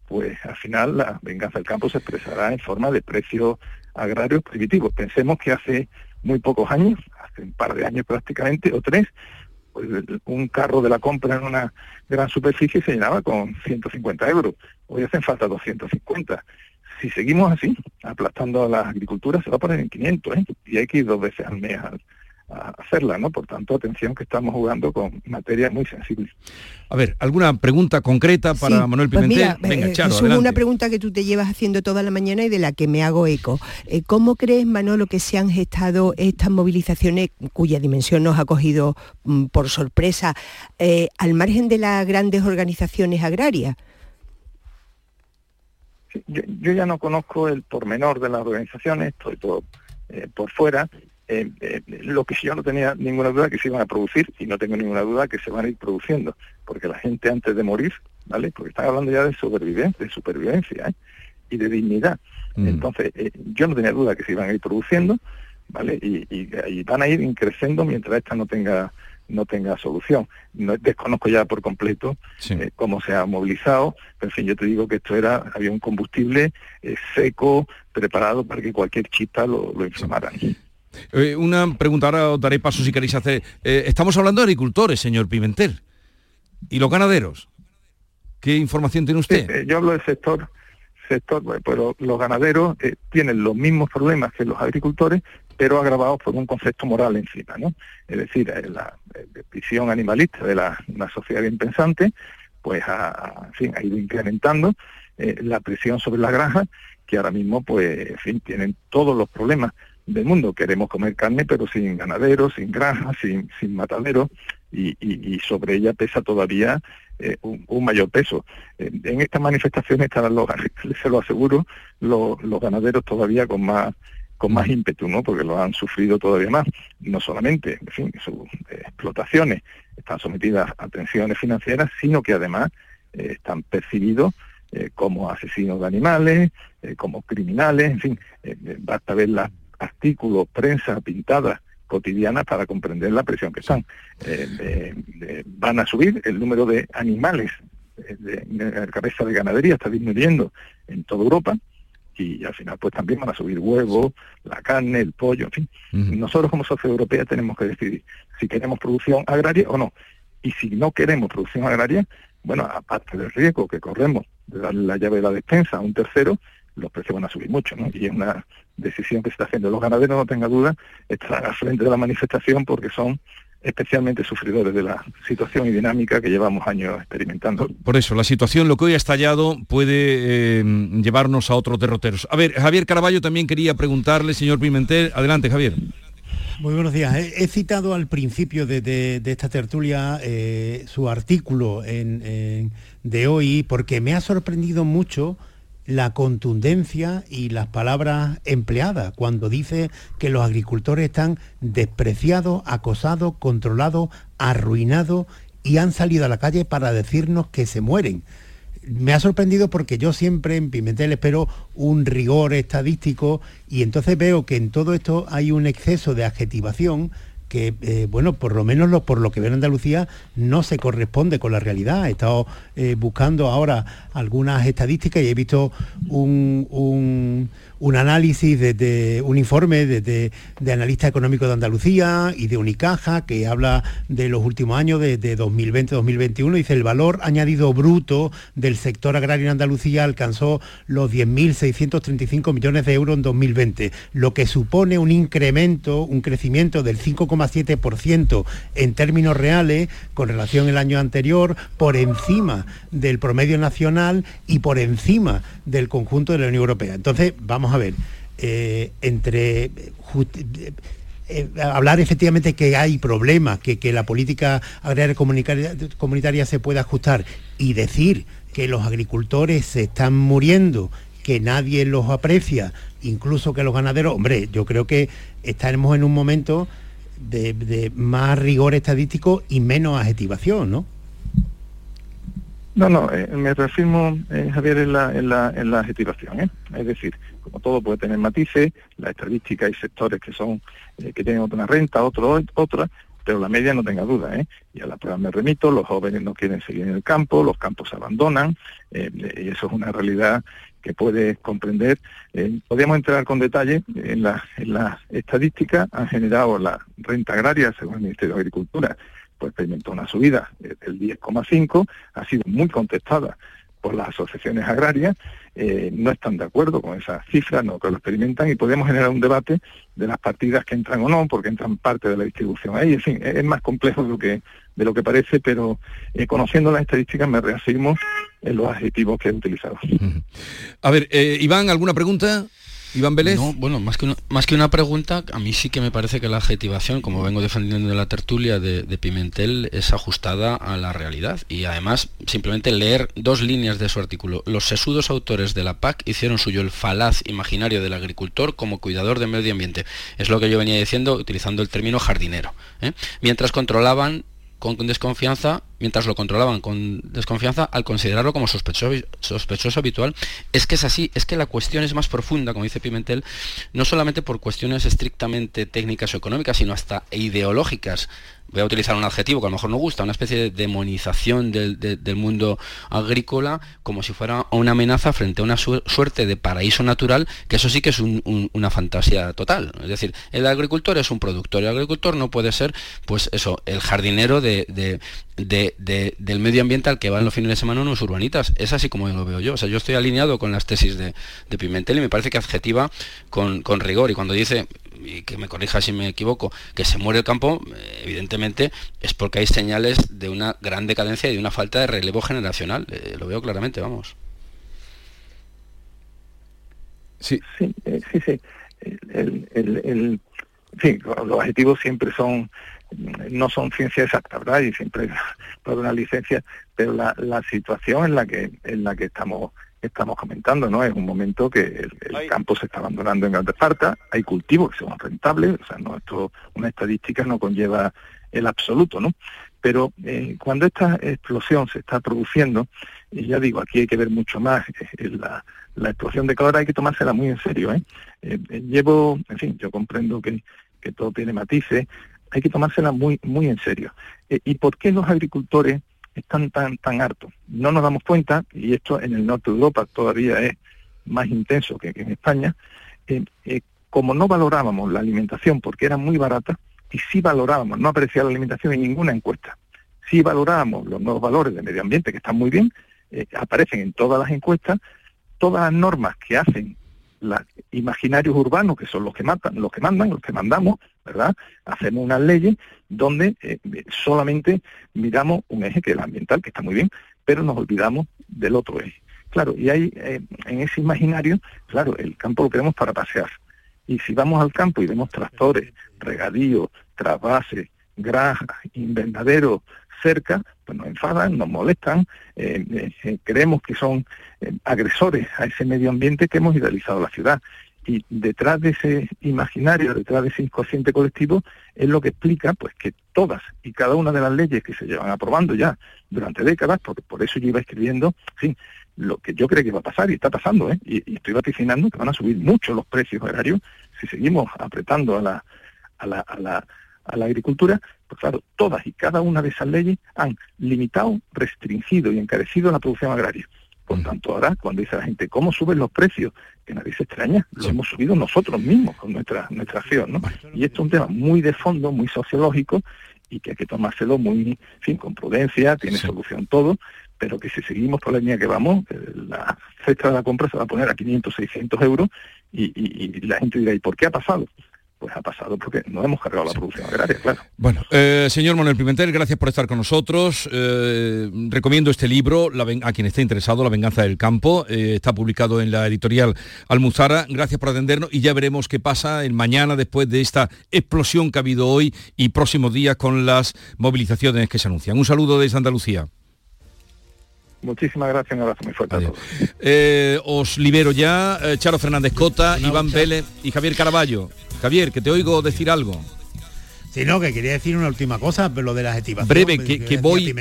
pues al final la venganza del campo se expresará en forma de precios agrarios prohibitivos. Pensemos que hace muy pocos años, hace un par de años prácticamente, o tres, pues un carro de la compra en una gran superficie se llenaba con 150 euros. Hoy hacen falta 250. Si seguimos así, aplastando a la agricultura, se va a poner en 500, ¿eh? y hay que ir dos veces al mes al, a hacerla, ¿no? Por tanto, atención que estamos jugando con materias muy sensibles. A ver, ¿alguna pregunta concreta para Sí, Manuel pues Pimentel? mira, Venga, eh, Charo, adelante. una pregunta que tú te llevas haciendo toda la mañana y de la que me hago eco. Eh, ¿Cómo crees, Manolo, que se han gestado estas movilizaciones cuya dimensión nos ha cogido mm, por sorpresa eh, al margen de las grandes organizaciones agrarias? Sí, Yo, yo ya no conozco el pormenor de las organizaciones, estoy todo eh, por fuera. Eh, eh, lo que yo no tenía ninguna duda que se iban a producir y no tengo ninguna duda que se van a ir produciendo, porque la gente antes de morir, ¿vale? Porque están hablando ya de supervivencia, de supervivencia ¿eh? y de dignidad. Entonces, eh, yo no tenía duda que se iban a ir produciendo, ¿vale? Y, y- y van a ir creciendo mientras esta no tenga no tenga solución. No, desconozco ya por completo eh, cómo se ha movilizado, pero en fin, yo te digo que esto era, había un combustible eh, seco, preparado para que cualquier chispa lo, lo inflamara. Eh, una pregunta, ahora os daré paso si queréis hacer. Eh, estamos hablando de agricultores, señor Pimentel. ¿Y los ganaderos? ¿Qué información tiene usted? Eh, yo hablo del sector, sector, pero los ganaderos tienen los mismos problemas que los agricultores, pero agravados por un concepto moral encima, ¿no? Es decir, la eh, visión animalista de la, una sociedad bien pensante, pues ha, ido incrementando la presión sobre las granjas, que ahora mismo, pues, en fin, tienen todos los problemas del mundo. Queremos comer carne, pero sin ganaderos, sin granjas, sin, sin mataderos, y, sobre ella pesa todavía eh, un, mayor peso. En estas manifestaciones estarán los, se lo aseguro, los, los ganaderos todavía con más con más ímpetu, ¿no? Porque lo han sufrido todavía más. No solamente, en fin, sus eh, explotaciones están sometidas a tensiones financieras, sino que además eh, están percibidos eh, como asesinos de animales, eh, como criminales, en fin, basta ver los artículos, prensa pintadas cotidianas para comprender la presión que están. Eh, eh, eh, van a subir el número de animales eh, de, de cabeza de ganadería, está disminuyendo en toda Europa y al final pues también van a subir huevos, la carne, el pollo, en fin. Nosotros como sociedad europea tenemos que decidir si queremos producción agraria o no. Y si no queremos producción agraria, bueno, aparte del riesgo que corremos de darle la llave de la despensa a un tercero, los precios van a subir mucho, ¿no? Y es una decisión que se está haciendo. Los ganaderos, no tenga duda, están al frente de la manifestación porque son especialmente sufridores de la situación y dinámica que llevamos años experimentando. Por eso, la situación, lo que hoy ha estallado, puede eh, llevarnos a otros derroteros. A ver, Javier Caraballo también quería preguntarle, señor Pimentel. Adelante, Javier. Muy buenos días. He, he citado al principio de, de- de esta tertulia eh, su artículo en- en- de hoy porque me ha sorprendido mucho la contundencia y las palabras empleadas cuando dice que los agricultores están despreciados, acosados, controlados, arruinados y han salido a la calle para decirnos que se mueren. Me ha sorprendido porque yo siempre en Pimentel espero un rigor estadístico y entonces veo que en todo esto hay un exceso de adjetivación que, eh, bueno, por lo menos lo, por lo que veo en Andalucía no se corresponde con la realidad. He estado eh, buscando ahora algunas estadísticas y he visto un, un análisis de, un informe de, analista económico de Andalucía y de Unicaja que habla de los últimos años de, 2020-2021 dice el valor añadido bruto del sector agrario en Andalucía alcanzó los 10.635 millones de euros en 2020 lo que supone un incremento un crecimiento del 5,7% en términos reales con relación al año anterior por encima del promedio nacional y por encima del conjunto de la Unión Europea. Entonces vamos a ver, eh, entre eh, eh, hablar efectivamente que hay problemas, que, la política agraria comunitaria, se puede ajustar y decir que los agricultores se están muriendo, que nadie los aprecia, incluso que los ganaderos, hombre, yo creo que estaremos en un momento de, de más rigor estadístico y menos adjetivación, ¿no? No, no, eh, me reafirmo, eh, Javier, en la, en, la, en la adjetivación. ¿eh? Es decir, como todo puede tener matices, la estadística hay sectores que son eh, que tienen otra renta, otro otra, pero la media no tenga duda. ¿eh? Y a la prueba me remito, los jóvenes no quieren seguir en el campo, los campos se abandonan, y eso es una realidad que puede comprender. podríamos entrar con detalle en la, en la estadística, han generado la renta agraria, según el Ministerio de Agricultura, pues experimentó una subida del 10,5, ha sido muy contestada por las asociaciones agrarias, eh, no están de acuerdo con esas cifras, no que lo experimentan y podemos generar un debate de las partidas que entran o no, porque entran parte de la distribución ahí. En fin, es más complejo de lo que, de lo que parece, pero eh, conociendo las estadísticas me reafirmo en los adjetivos que he utilizado. A ver, eh, Iván, ¿alguna pregunta? Iván Vélez. No, bueno, más que, una, más que una pregunta, a mí sí que me parece que la adjetivación, como vengo defendiendo de la tertulia de, Pimentel, es ajustada a la realidad. Y además, simplemente leer dos líneas de su artículo. Los sesudos autores de la PAC hicieron suyo el falaz imaginario del agricultor como cuidador del medio ambiente. Es lo que yo venía diciendo utilizando el término jardinero. ¿eh? Mientras controlaban con desconfianza mientras lo controlaban con desconfianza, al considerarlo como sospechoso, habitual, es que es así, es que la cuestión es más profunda, como dice Pimentel, no solamente por cuestiones estrictamente técnicas o económicas, sino hasta ideológicas. Voy a utilizar un adjetivo que a lo mejor no gusta, una especie de demonización del, mundo agrícola como si fuera una amenaza frente a una suerte de paraíso natural, que eso sí que es una fantasía total. Es decir, el agricultor es un productor, el agricultor no puede ser, pues eso, el jardinero de del medio ambiente al que van los fines de semana unos urbanitas. Es así como lo veo yo. O sea, yo estoy alineado con las tesis de, Pimentel y me parece que adjetiva con, rigor. Y cuando dice, y que me corrija si me equivoco, que se muere el campo, eh, evidentemente es porque hay señales de una gran decadencia y de una falta de relevo generacional. Eh, lo veo claramente, vamos. Sí, sí, eh, sí. sí. el, los adjetivos siempre son no son ciencia exacta, ¿verdad? Y siempre por una licencia, pero la, la situación en la que en la que estamos estamos comentando, ¿no? Es un momento que el, campo se está abandonando en grandes partes, hay cultivos que son rentables, o sea, no esto una estadística no conlleva el absoluto, ¿no? Pero eh, cuando esta explosión se está produciendo, y ya digo, aquí hay que ver mucho más, eh, la, la explosión de calor hay que tomársela muy en serio, ¿eh? eh llevo, en fin, yo comprendo que, que todo tiene matices, hay que tomársela muy, muy en serio. Eh, ¿Y por qué los agricultores están tan, tan hartos? No nos damos cuenta, y esto en el norte de Europa todavía es más intenso que, en España, eh, eh, como no valorábamos la alimentación porque era muy barata, y sí valorábamos, no apreciar la alimentación en ninguna encuesta, sí valorábamos los nuevos valores de medio ambiente, que están muy bien, aparecen en todas las encuestas, todas las normas que hacen los imaginarios urbanos, que son los que matan, los que mandan, los que mandamos, ¿verdad? Hacemos unas leyes donde eh, solamente miramos un eje que es el ambiental, que está muy bien, pero nos olvidamos del otro eje. Claro, y hay eh, en ese imaginario, claro, el campo lo queremos para pasear. Y si vamos al campo y vemos tractores, regadíos, trasvases, granjas, invernaderos, cerca, pues nos enfadan, nos molestan, eh, eh, creemos que son agresores a ese medio ambiente que hemos idealizado la ciudad. Y detrás de ese imaginario, detrás de ese inconsciente colectivo, es lo que explica pues que todas y cada una de las leyes que se llevan aprobando ya durante décadas, por, por eso yo iba escribiendo, en lo que yo creo que va a pasar y está pasando, ¿eh? y, estoy vaticinando que van a subir mucho los precios agrarios si seguimos apretando a la, a la, a la, a la agricultura, pues claro, todas y cada una de esas leyes han limitado, restringido y encarecido la producción agraria. Por tanto, ahora, cuando dice la gente, ¿cómo suben los precios? Que nadie se extraña, lo hemos subido nosotros mismos con nuestra, nuestra acción, ¿no? Y esto es un tema muy de fondo, muy sociológico, y que hay que tomárselo muy, fin, con prudencia, tiene solución todo, pero que si seguimos por la línea que vamos, eh, la cesta de la compra se va a poner a 500, 600 euros, y, y la gente dirá, ¿y por qué ha pasado? Pues ha pasado porque no hemos cargado la producción agraria, claro. Bueno, eh, señor Manuel Pimentel, gracias por estar con nosotros. Eh, recomiendo este libro a quien esté interesado, La venganza del campo. Eh, está publicado en la editorial Almuzara. Gracias por atendernos y ya veremos qué pasa el mañana después de esta explosión que ha habido hoy y próximos días con las movilizaciones que se anuncian. Un saludo desde Andalucía. Muchísimas gracias, un abrazo muy fuerte a todos. os libero ya, Charo Fernández Cota, Iván Vélez y Javier Caraballo. Javier, que te oigo decir algo. Sí, no, que quería decir una última cosa, pero lo de las estimaciones. Breve, que, voy...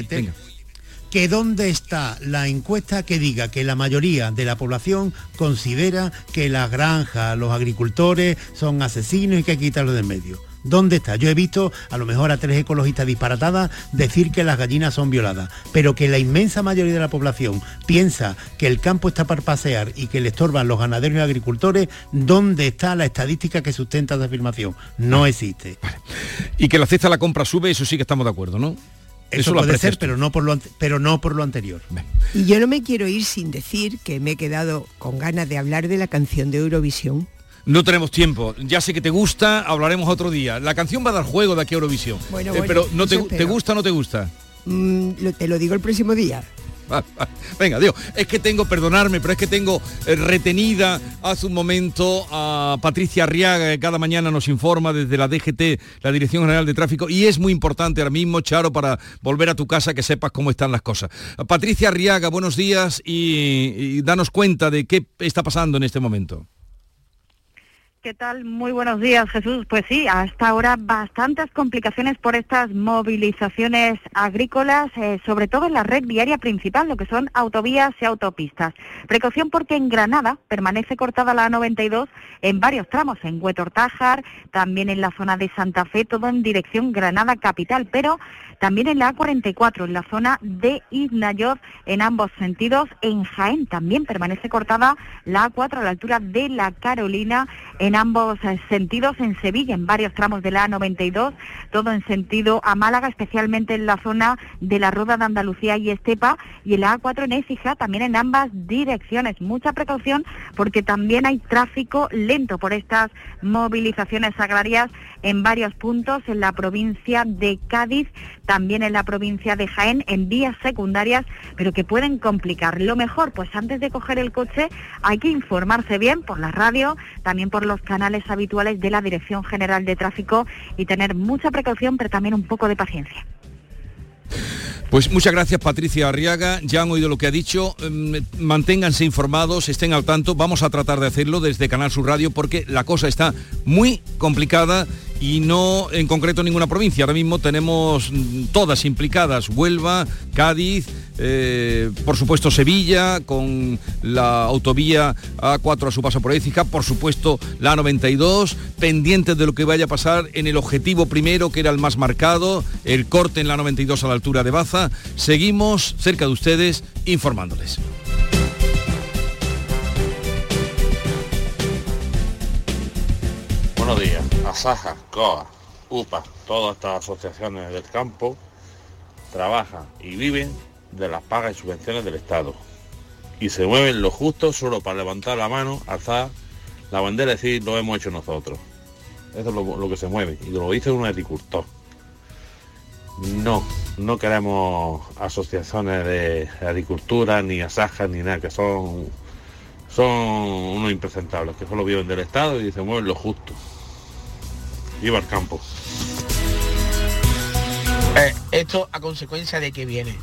Que dónde está la encuesta que diga que la mayoría de la población considera que las granjas, los agricultores son asesinos y que hay que quitarlos del medio ¿Dónde está? Yo he visto a lo mejor a tres ecologistas disparatadas decir que las gallinas son violadas, pero que la inmensa mayoría de la población piensa que el campo está para pasear y que le estorban los ganaderos y agricultores, ¿dónde está la estadística que sustenta esa afirmación? No existe. Y que la cesta de la compra sube, eso sí que estamos de acuerdo, ¿no? Eso, puede ser, pero no, por lo, pero no por lo anterior. Y yo no me quiero ir sin decir que me he quedado con ganas de hablar de la canción de Eurovisión. No tenemos tiempo. Ya sé que te gusta, hablaremos otro día. La canción va a dar juego de aquí a Eurovisión. Bueno, eh, pero no te, gusta o no te gusta? Mm, te lo digo el próximo día. Venga, Dios, es que tengo, perdonarme, pero es que tengo eh, retenida hace un momento a Patricia Arriaga, que cada mañana nos informa desde la DGT, la Dirección General de Tráfico, y es muy importante ahora mismo, Charo, para volver a tu casa, que sepas cómo están las cosas. Patricia Arriaga, buenos días y danos cuenta de qué está pasando en este momento. ¿Qué tal? Muy buenos días, Jesús. Pues sí, hasta ahora bastantes complicaciones por estas movilizaciones agrícolas, eh, sobre todo en la red viaria principal, lo que son autovías y autopistas. Precaución porque en Granada permanece cortada la A92 en varios tramos, en Huetortájar, también en la zona de Santa Fe, todo en dirección Granada capital, pero también en la A44, en la zona de Iznayoz, en ambos sentidos. En Jaén también permanece cortada la A4 a la altura de la Carolina, en ambos eh, sentidos. En Sevilla, en varios tramos de la A92, todo en sentido a Málaga, especialmente en la zona de la Rueda de Andalucía y Estepa. Y en la A4 en Écija, también en ambas direcciones. Mucha precaución porque también hay tráfico lento por estas movilizaciones agrarias en varios puntos en la provincia de Cádiz también en la provincia de Jaén en vías secundarias, pero que pueden complicar. Lo mejor, pues antes de coger el coche hay que informarse bien por la radio, también por los canales habituales de la Dirección General de Tráfico y tener mucha precaución, pero también un poco de paciencia. Pues muchas gracias Patricia Arriaga, ya han oído lo que ha dicho, em, manténganse informados, estén al tanto, vamos a tratar de hacerlo desde Canal Sur Radio porque la cosa está muy complicada y no en concreto ninguna provincia. Ahora mismo tenemos todas implicadas, Huelva, Cádiz, eh, por supuesto Sevilla, con la autovía A4 a su paso por Écija, por supuesto la A92, pendientes de lo que vaya a pasar en el objetivo primero, que era el más marcado, el corte en la 92 a la altura de Baza. Seguimos cerca de ustedes informándoles. Buenos días. Asaja, COA, UPA, todas estas asociaciones del campo trabajan y viven de las pagas y subvenciones del Estado. Y se mueven lo justo solo para levantar la mano, alzar la bandera y decir lo hemos hecho nosotros. Eso es lo, que se mueve. Y lo dice un agricultor. No, no queremos asociaciones de agricultura, ni asajas, ni nada, que son, son unos impresentables, que solo viven del Estado y se mueven lo justo. Viva el campo. Eh, esto a consecuencia de que viene.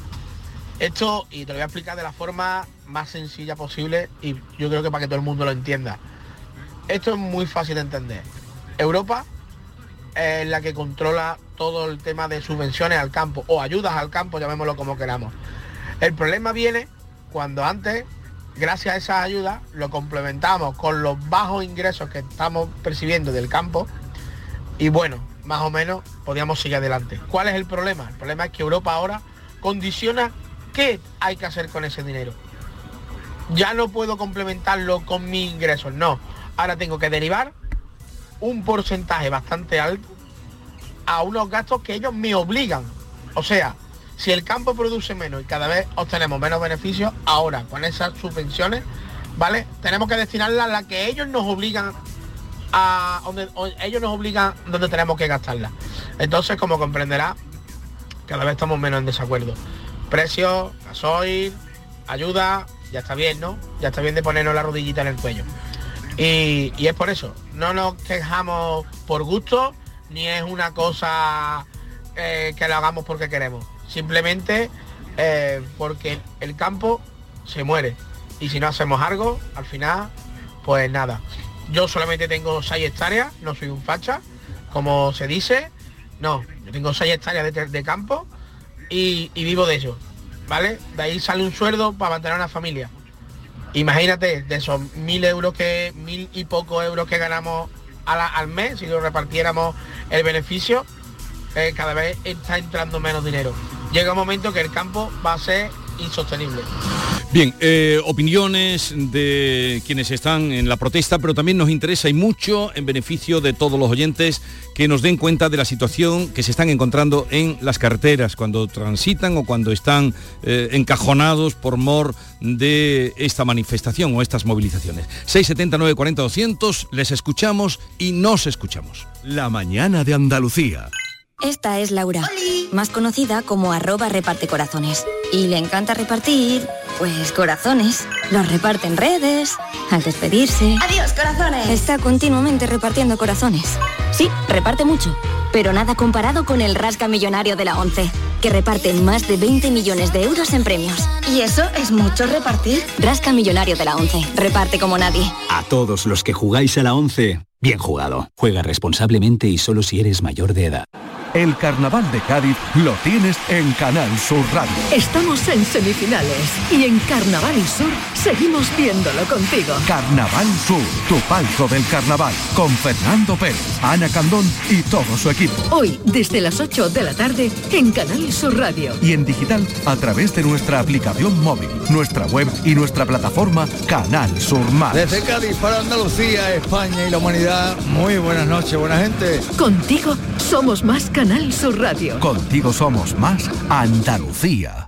Esto, y te lo voy a explicar de la forma más sencilla posible y yo creo que para que todo el mundo lo entienda. Esto es muy fácil de entender. Europa es la que controla todo el tema de subvenciones al campo o ayudas al campo, llamémoslo como queramos. El problema viene cuando antes, gracias a esas ayudas, lo complementamos con los bajos ingresos que estamos percibiendo del campo y bueno, más o menos podíamos seguir adelante. ¿Cuál es el problema? El problema es que Europa ahora condiciona qué hay que hacer con ese dinero. Ya no puedo complementarlo con mis ingresos, no. Ahora tengo que derivar un porcentaje bastante alto a unos gastos que ellos me obligan. O sea, si el campo produce menos y cada vez obtenemos menos beneficios, ahora con esas subvenciones, ¿vale? Tenemos que destinarlas a la que ellos nos obligan a donde ellos nos obligan donde tenemos que gastarla. Entonces, como comprenderá, cada vez estamos menos en desacuerdo. Precios, gasoil, ayuda, ya está bien, ¿no? Ya está bien de ponernos la rodillita en el cuello. Y, y es por eso, no nos quejamos por gusto, ni es una cosa eh, que lo hagamos porque queremos. Simplemente eh, porque el campo se muere. Y si no hacemos algo, al final, pues nada. Yo solamente tengo 6 hectáreas, no soy un facha, como se dice. No, yo tengo 6 hectáreas de, campo y, vivo de ello. ¿Vale? De ahí sale un sueldo para mantener una familia. Imagínate, de esos mil euros que, mil y pocos euros que ganamos a la- al mes, si lo repartiéramos el beneficio, eh, cada vez está entrando menos dinero. Llega un momento que el campo va a ser insostenible. Bien, eh, opiniones de quienes están en la protesta, pero también nos interesa y mucho en beneficio de todos los oyentes que nos den cuenta de la situación que se están encontrando en las carreteras cuando transitan o cuando están eh, encajonados por mor de esta manifestación o estas movilizaciones. 679 40 200, les escuchamos y nos escuchamos. La mañana de Andalucía. Esta es Laura, más conocida como arroba reparte corazones. Y le encanta repartir, pues corazones. Los reparte en redes, al despedirse. Adiós, corazones. Está continuamente repartiendo corazones. Sí, reparte mucho, pero nada comparado con el Rasca Millonario de la ONCE, que reparte más de 20 millones de euros en premios. ¿Y eso es mucho repartir? Rasca Millonario de la ONCE, reparte como nadie. A todos los que jugáis a la 11, bien jugado. Juega responsablemente y solo si eres mayor de edad. El carnaval de Cádiz lo tienes en Canal Sur Radio. Estamos en semifinales y en Carnaval y Sur seguimos viéndolo contigo. Carnaval Sur, tu palco del carnaval, con Fernando Pérez, Ana Candón y todo su equipo. Hoy, desde las 8 de la tarde, en Canal Sur Radio. Y en digital a través de nuestra aplicación móvil, nuestra web y nuestra plataforma Canal Sur Más. Desde Cádiz para Andalucía, España y la humanidad, muy buenas noches, buena gente. Contigo somos más Canal Sur Radio. Contigo somos más Andalucía.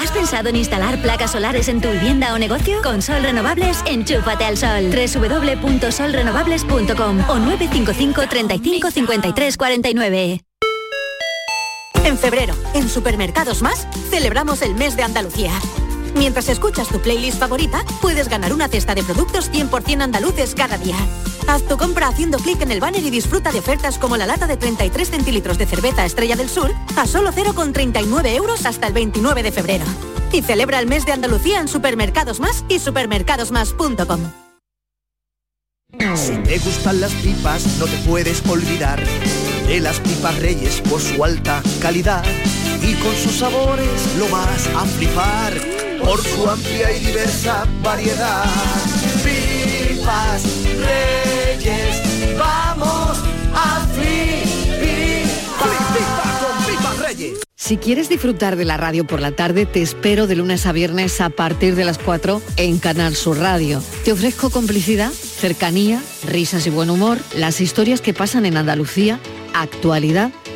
¿Has pensado en instalar placas solares en tu vivienda o negocio? Con Sol Renovables, enchúfate al sol. www.solrenovables.com o 955 35 53 49. En febrero, en Supermercados Más, celebramos el mes de Andalucía. Mientras escuchas tu playlist favorita, puedes ganar una cesta de productos 100% andaluces cada día. Haz tu compra haciendo clic en el banner y disfruta de ofertas como la lata de 33 centilitros de cerveza Estrella del Sur a solo 0,39 euros hasta el 29 de febrero. Y celebra el mes de Andalucía en Supermercados Más y supermercadosmás.com. Si te gustan las pipas, no te puedes olvidar de las pipas Reyes por su alta calidad y con sus sabores lo vas a flipar por su amplia y diversa variedad. Pipas Reyes, vamos a con pipas Reyes. Si quieres disfrutar de la radio por la tarde, te espero de lunes a viernes a partir de las 4 en Canal Sur Radio. Te ofrezco complicidad, cercanía, risas y buen humor, las historias que pasan en Andalucía, actualidad,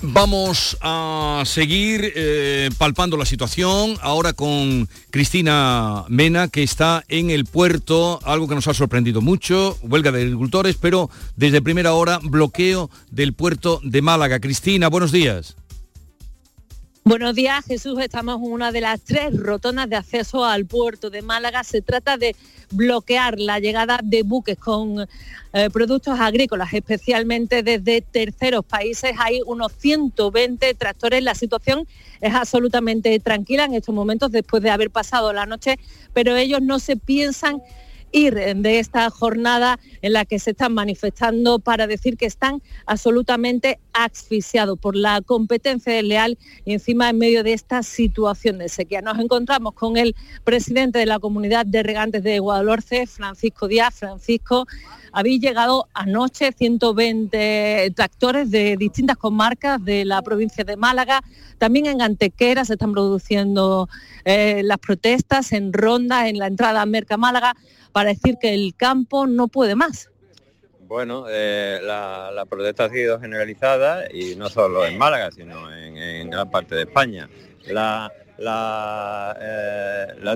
Vamos a seguir eh, palpando la situación ahora con Cristina Mena, que está en el puerto, algo que nos ha sorprendido mucho, huelga de agricultores, pero desde primera hora bloqueo del puerto de Málaga. Cristina, buenos días. Buenos días, Jesús. Estamos en una de las tres rotondas de acceso al puerto de Málaga. Se trata de bloquear la llegada de buques con eh, productos agrícolas, especialmente desde terceros países. Hay unos 120 tractores. La situación es absolutamente tranquila en estos momentos después de haber pasado la noche, pero ellos no se piensan ir de esta jornada en la que se están manifestando para decir que están absolutamente asfixiados por la competencia desleal y encima en medio de esta situación de sequía. Nos encontramos con el presidente de la comunidad de regantes de Guadalhorce, Francisco Díaz. Francisco, habéis llegado anoche 120 tractores de distintas comarcas de la provincia de Málaga. También en Antequera se están produciendo eh, las protestas, en Ronda, en la entrada a Merca Málaga para decir que el campo no puede más. Bueno, eh, la, protesta ha sido generalizada y no solo en Málaga, sino en, gran parte de España. Eh, la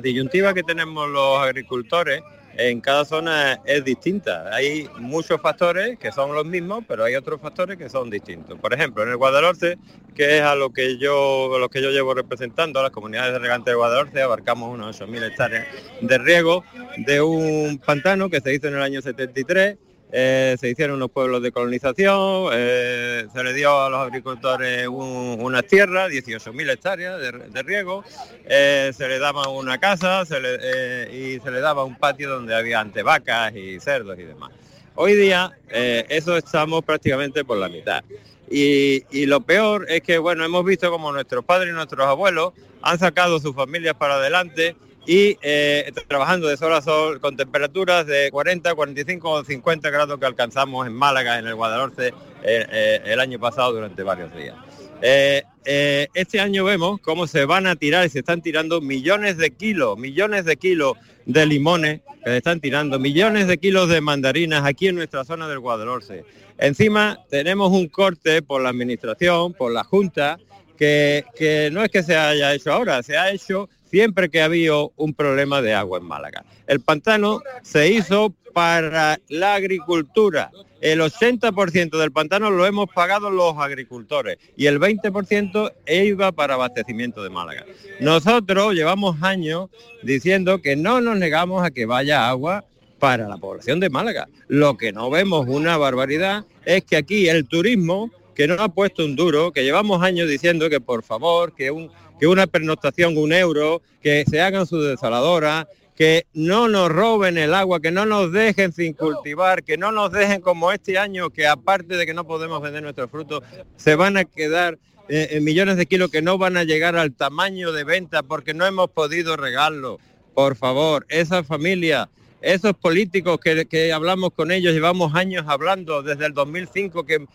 disyuntiva que tenemos los agricultores en cada zona es distinta. Hay muchos factores que son los mismos, pero hay otros factores que son distintos. Por ejemplo, en el Guadalhorce, que es a lo que yo, que yo llevo representando, a las comunidades de regantes de Guadalhorce, abarcamos unos 8.000 hectáreas de riego de un pantano que se hizo en el año 73 eh, se hicieron unos pueblos de colonización, eh, se le dio a los agricultores unas tierras, 18.000 hectáreas de, riego, eh, se le daba una casa y se le daba un patio donde había antevacas y cerdos y demás. Hoy día eso estamos prácticamente por la mitad. Y, y, lo peor es que, bueno, hemos visto como nuestros padres y nuestros abuelos han sacado sus familias para adelante y eh, trabajando de sol a sol con temperaturas de 40, 45 o 50 grados que alcanzamos en Málaga, en el Guadalhorce, eh, eh, el año pasado durante varios días. este año vemos cómo se van a tirar y se están tirando millones de kilos, millones de kilos de limones que se están tirando, millones de kilos de mandarinas aquí en nuestra zona del Guadalhorce. Encima tenemos un corte por la administración, por la Junta, que, que no es que se haya hecho ahora, se ha hecho siempre que había un problema de agua en Málaga. El pantano se hizo para la agricultura. El 80% del pantano lo hemos pagado los agricultores y el 20% iba para abastecimiento de Málaga. Nosotros llevamos años diciendo que no nos negamos a que vaya agua para la población de Málaga. Lo que no vemos una barbaridad es que aquí el turismo, que no ha puesto un duro, que llevamos años diciendo que por favor, que un que una pernoctación un euro, que se hagan su desaladoras, que no nos roben el agua, que no nos dejen sin cultivar, que no nos dejen como este año, que aparte de que no podemos vender nuestros frutos, se van a quedar eh, millones de kilos que no van a llegar al tamaño de venta porque no hemos podido regarlo. Por favor, esa familia esos políticos que, hablamos con ellos, llevamos años hablando, desde el 2005 que,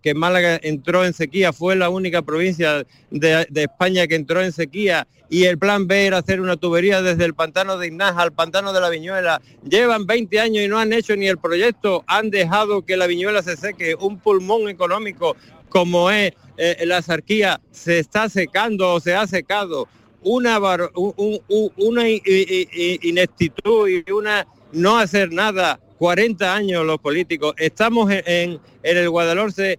que, Málaga entró en sequía, fue la única provincia de, España que entró en sequía y el plan B era hacer una tubería desde el pantano de Ignaja al pantano de la Viñuela. Llevan 20 años y no han hecho ni el proyecto, han dejado que la Viñuela se seque, un pulmón económico como es eh, la sarquía se está secando o se ha secado una, una ineptitud y una no hacer nada 40 años los políticos. Estamos en, en, el Guadalhorce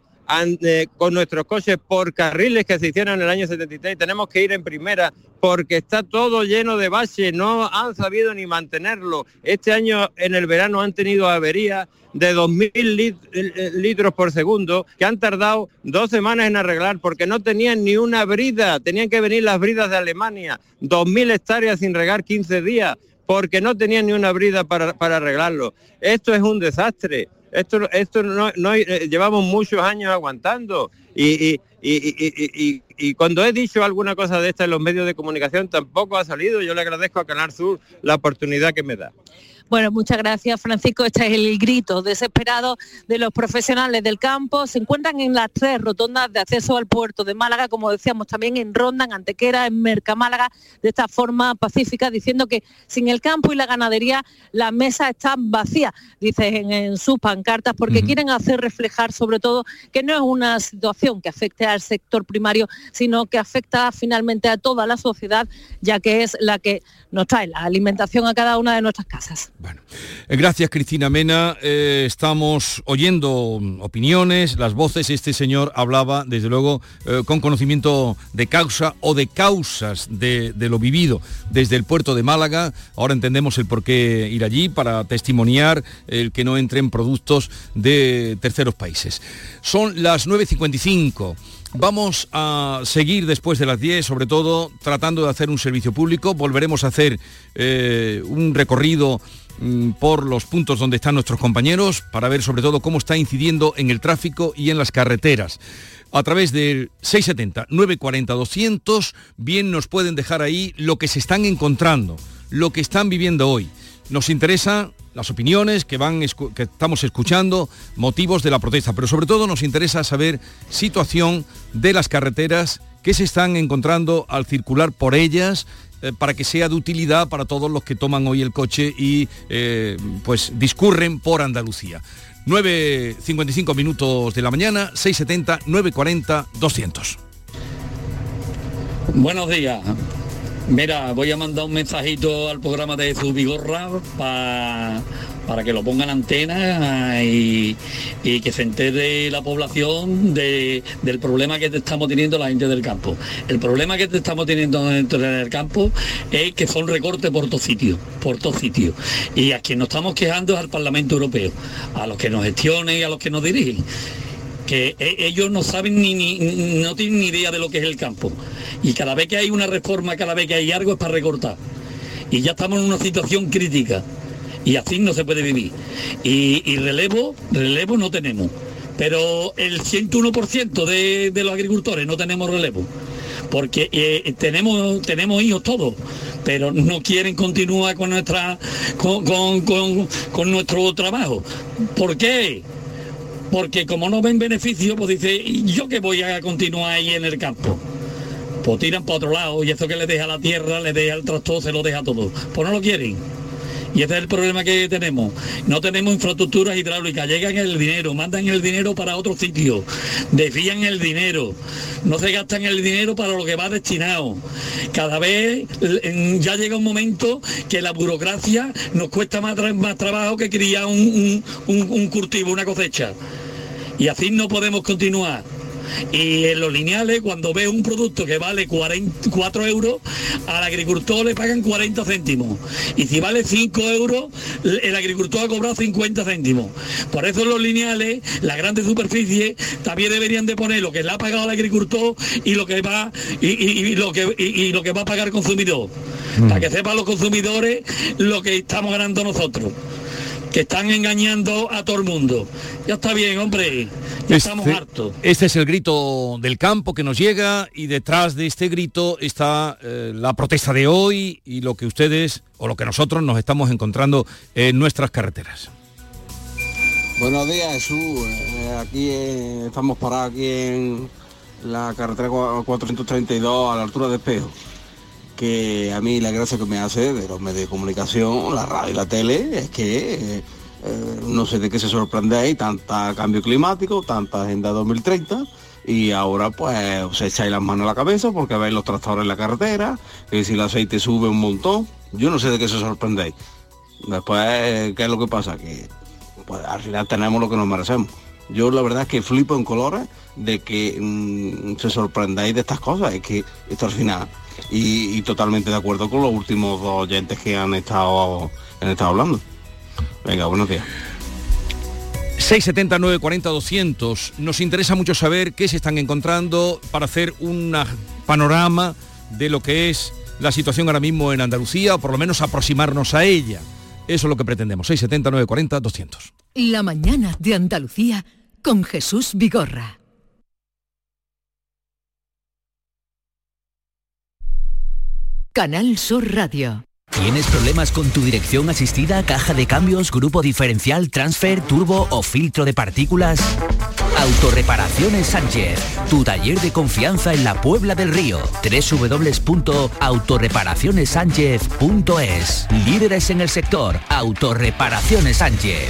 con nuestros coches por carriles que se hicieron en el año 73. Tenemos que ir en primera porque está todo lleno de baches, no han sabido ni mantenerlo. Este año en el verano han tenido averías de 2.000 eh, litros por segundo que han tardado dos semanas en arreglar porque no tenían ni una brida, tenían que venir las bridas de Alemania, 2.000 hectáreas sin regar 15 días porque no tenían ni una brida para, arreglarlo. Esto es un desastre. Esto, esto no, eh, llevamos muchos años aguantando y, y, cuando he dicho alguna cosa de esta en los medios de comunicación tampoco ha salido. Yo le agradezco a Canal Sur la oportunidad que me da. Bueno, muchas gracias Francisco. Este es el grito desesperado de los profesionales del campo. Se encuentran en las tres rotondas de acceso al puerto de Málaga, como decíamos también en Ronda, en Antequera, en Mercamálaga, de esta forma pacífica, diciendo que sin el campo y la ganadería la mesa está vacía, dicen en, sus pancartas, porque quieren hacer reflejar sobre todo que no es una situación que afecte al sector primario, sino que afecta finalmente a toda la sociedad, ya que es la que nos trae la alimentación a cada una de nuestras casas. Bueno, eh, gracias Cristina Mena. Eh, estamos oyendo opiniones, las voces. Este señor hablaba, desde luego, eh, con conocimiento de causa o de causas de, lo vivido desde el puerto de Málaga. Ahora entendemos el por qué ir allí para testimoniar el que no entren productos de terceros países. Son las 9.55. Vamos a seguir después de las 10, sobre todo tratando de hacer un servicio público. Volveremos a hacer un recorrido por los puntos donde están nuestros compañeros para ver sobre todo cómo está incidiendo en el tráfico y en las carreteras. A través del 670-940-200, bien nos pueden dejar ahí lo que se están encontrando, lo que están viviendo hoy. Nos interesa las opiniones que, van, que estamos escuchando, motivos de la protesta, pero sobre todo nos interesa saber situación de las carreteras que se están encontrando al circular por ellas, eh, para que sea de utilidad para todos los que toman hoy el coche y eh, pues discurren por Andalucía. 9.55 minutos de la mañana, 6.70, 9.40, 200. Buenos días. Mira, voy a mandar un mensajito al programa de Zubigorra para para que lo pongan antena y, que se entere la población del problema que estamos teniendo la gente del campo. El problema que estamos teniendo dentro del campo es que son recortes por todos sitios, por todos sitios. Y a quien nos estamos quejando es al Parlamento Europeo, a los que nos gestionen y a los que nos dirigen que e, ellos no saben ni, no tienen ni idea de lo que es el campo. Y cada vez que hay una reforma, cada vez que hay algo es para recortar. Y ya estamos en una situación crítica. Y así no se puede vivir. Y, relevo, relevo no tenemos. Pero el 101% de, de los agricultores no tenemos relevo porque eh, tenemos, tenemos hijos todos, pero no quieren continuar con nuestra con, con, nuestro trabajo. ¿Por qué? porque como no ven beneficio, pues dice, ¿yo que voy a continuar ahí en el campo? Pues tiran para otro lado y eso que le deja la tierra, le deja el tractor, se lo deja todo. Pues no lo quieren. Y ese es el problema que tenemos. No tenemos infraestructuras hidráulicas, llegan el dinero, mandan el dinero para otro sitio, desvían el dinero, no se gastan el dinero para lo que va destinado. Cada vez ya llega un momento que la burocracia nos cuesta más, más trabajo que criar un, un cultivo, una cosecha. Y así no podemos continuar. Y en los lineales, cuando ve un producto que vale 4 euros, al agricultor le pagan 40 céntimos. Y si vale 5 euros, el agricultor ha cobrado 50 céntimos. Por eso en los lineales, las grandes superficies, también deberían de poner lo que le ha pagado al agricultor y lo que va, y, lo, que, lo que va a pagar el consumidor. Mm. Para que sepan los consumidores lo que estamos ganando nosotros que están engañando a todo el mundo. Ya está bien, hombre, ya estamos este, hartos. Este es el grito del campo que nos llega y detrás de este grito está eh, la protesta de hoy y lo que ustedes o lo que nosotros nos estamos encontrando en nuestras carreteras. Buenos días, Jesús. Eh, aquí estamos parados aquí en la carretera 432 a la altura de Espejo que a mí la gracia que me hace de los medios de comunicación, la radio y la tele, es que eh, no sé de qué se sorprende ahí, tanta cambio climático, tanta agenda 2030 y ahora pues se echáis las manos a la cabeza porque veis los tractores en la carretera, que si el aceite sube un montón, yo no sé de qué se sorprendéis. Después, ¿qué es lo que pasa? Que pues, al final tenemos lo que nos merecemos. Yo la verdad es que flipo en colores de que mm, se sorprendáis de estas cosas, es que esto al final y, totalmente de acuerdo con los últimos dos oyentes que han estado, han estado hablando. Venga, buenos días. 679 40 200 Nos interesa mucho saber qué se están encontrando para hacer un panorama de lo que es la situación ahora mismo en Andalucía, o por lo menos aproximarnos a ella. Eso es lo que pretendemos. 679 40 200 La mañana de Andalucía con Jesús Vigorra. Canal Sur Radio. ¿Tienes problemas con tu dirección asistida, caja de cambios, grupo diferencial, transfer, turbo o filtro de partículas? Autorreparaciones Sánchez, tu taller de confianza en la Puebla del Río. www.autorreparacionessánchez.es. Líderes en el sector, Autorreparaciones Sánchez.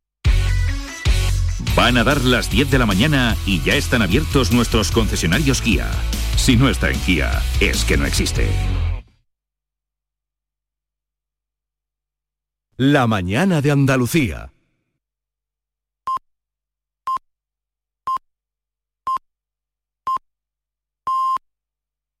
Van a dar las 10 de la mañana y ya están abiertos nuestros concesionarios Kia. Si no está en Kia, es que no existe. La mañana de Andalucía.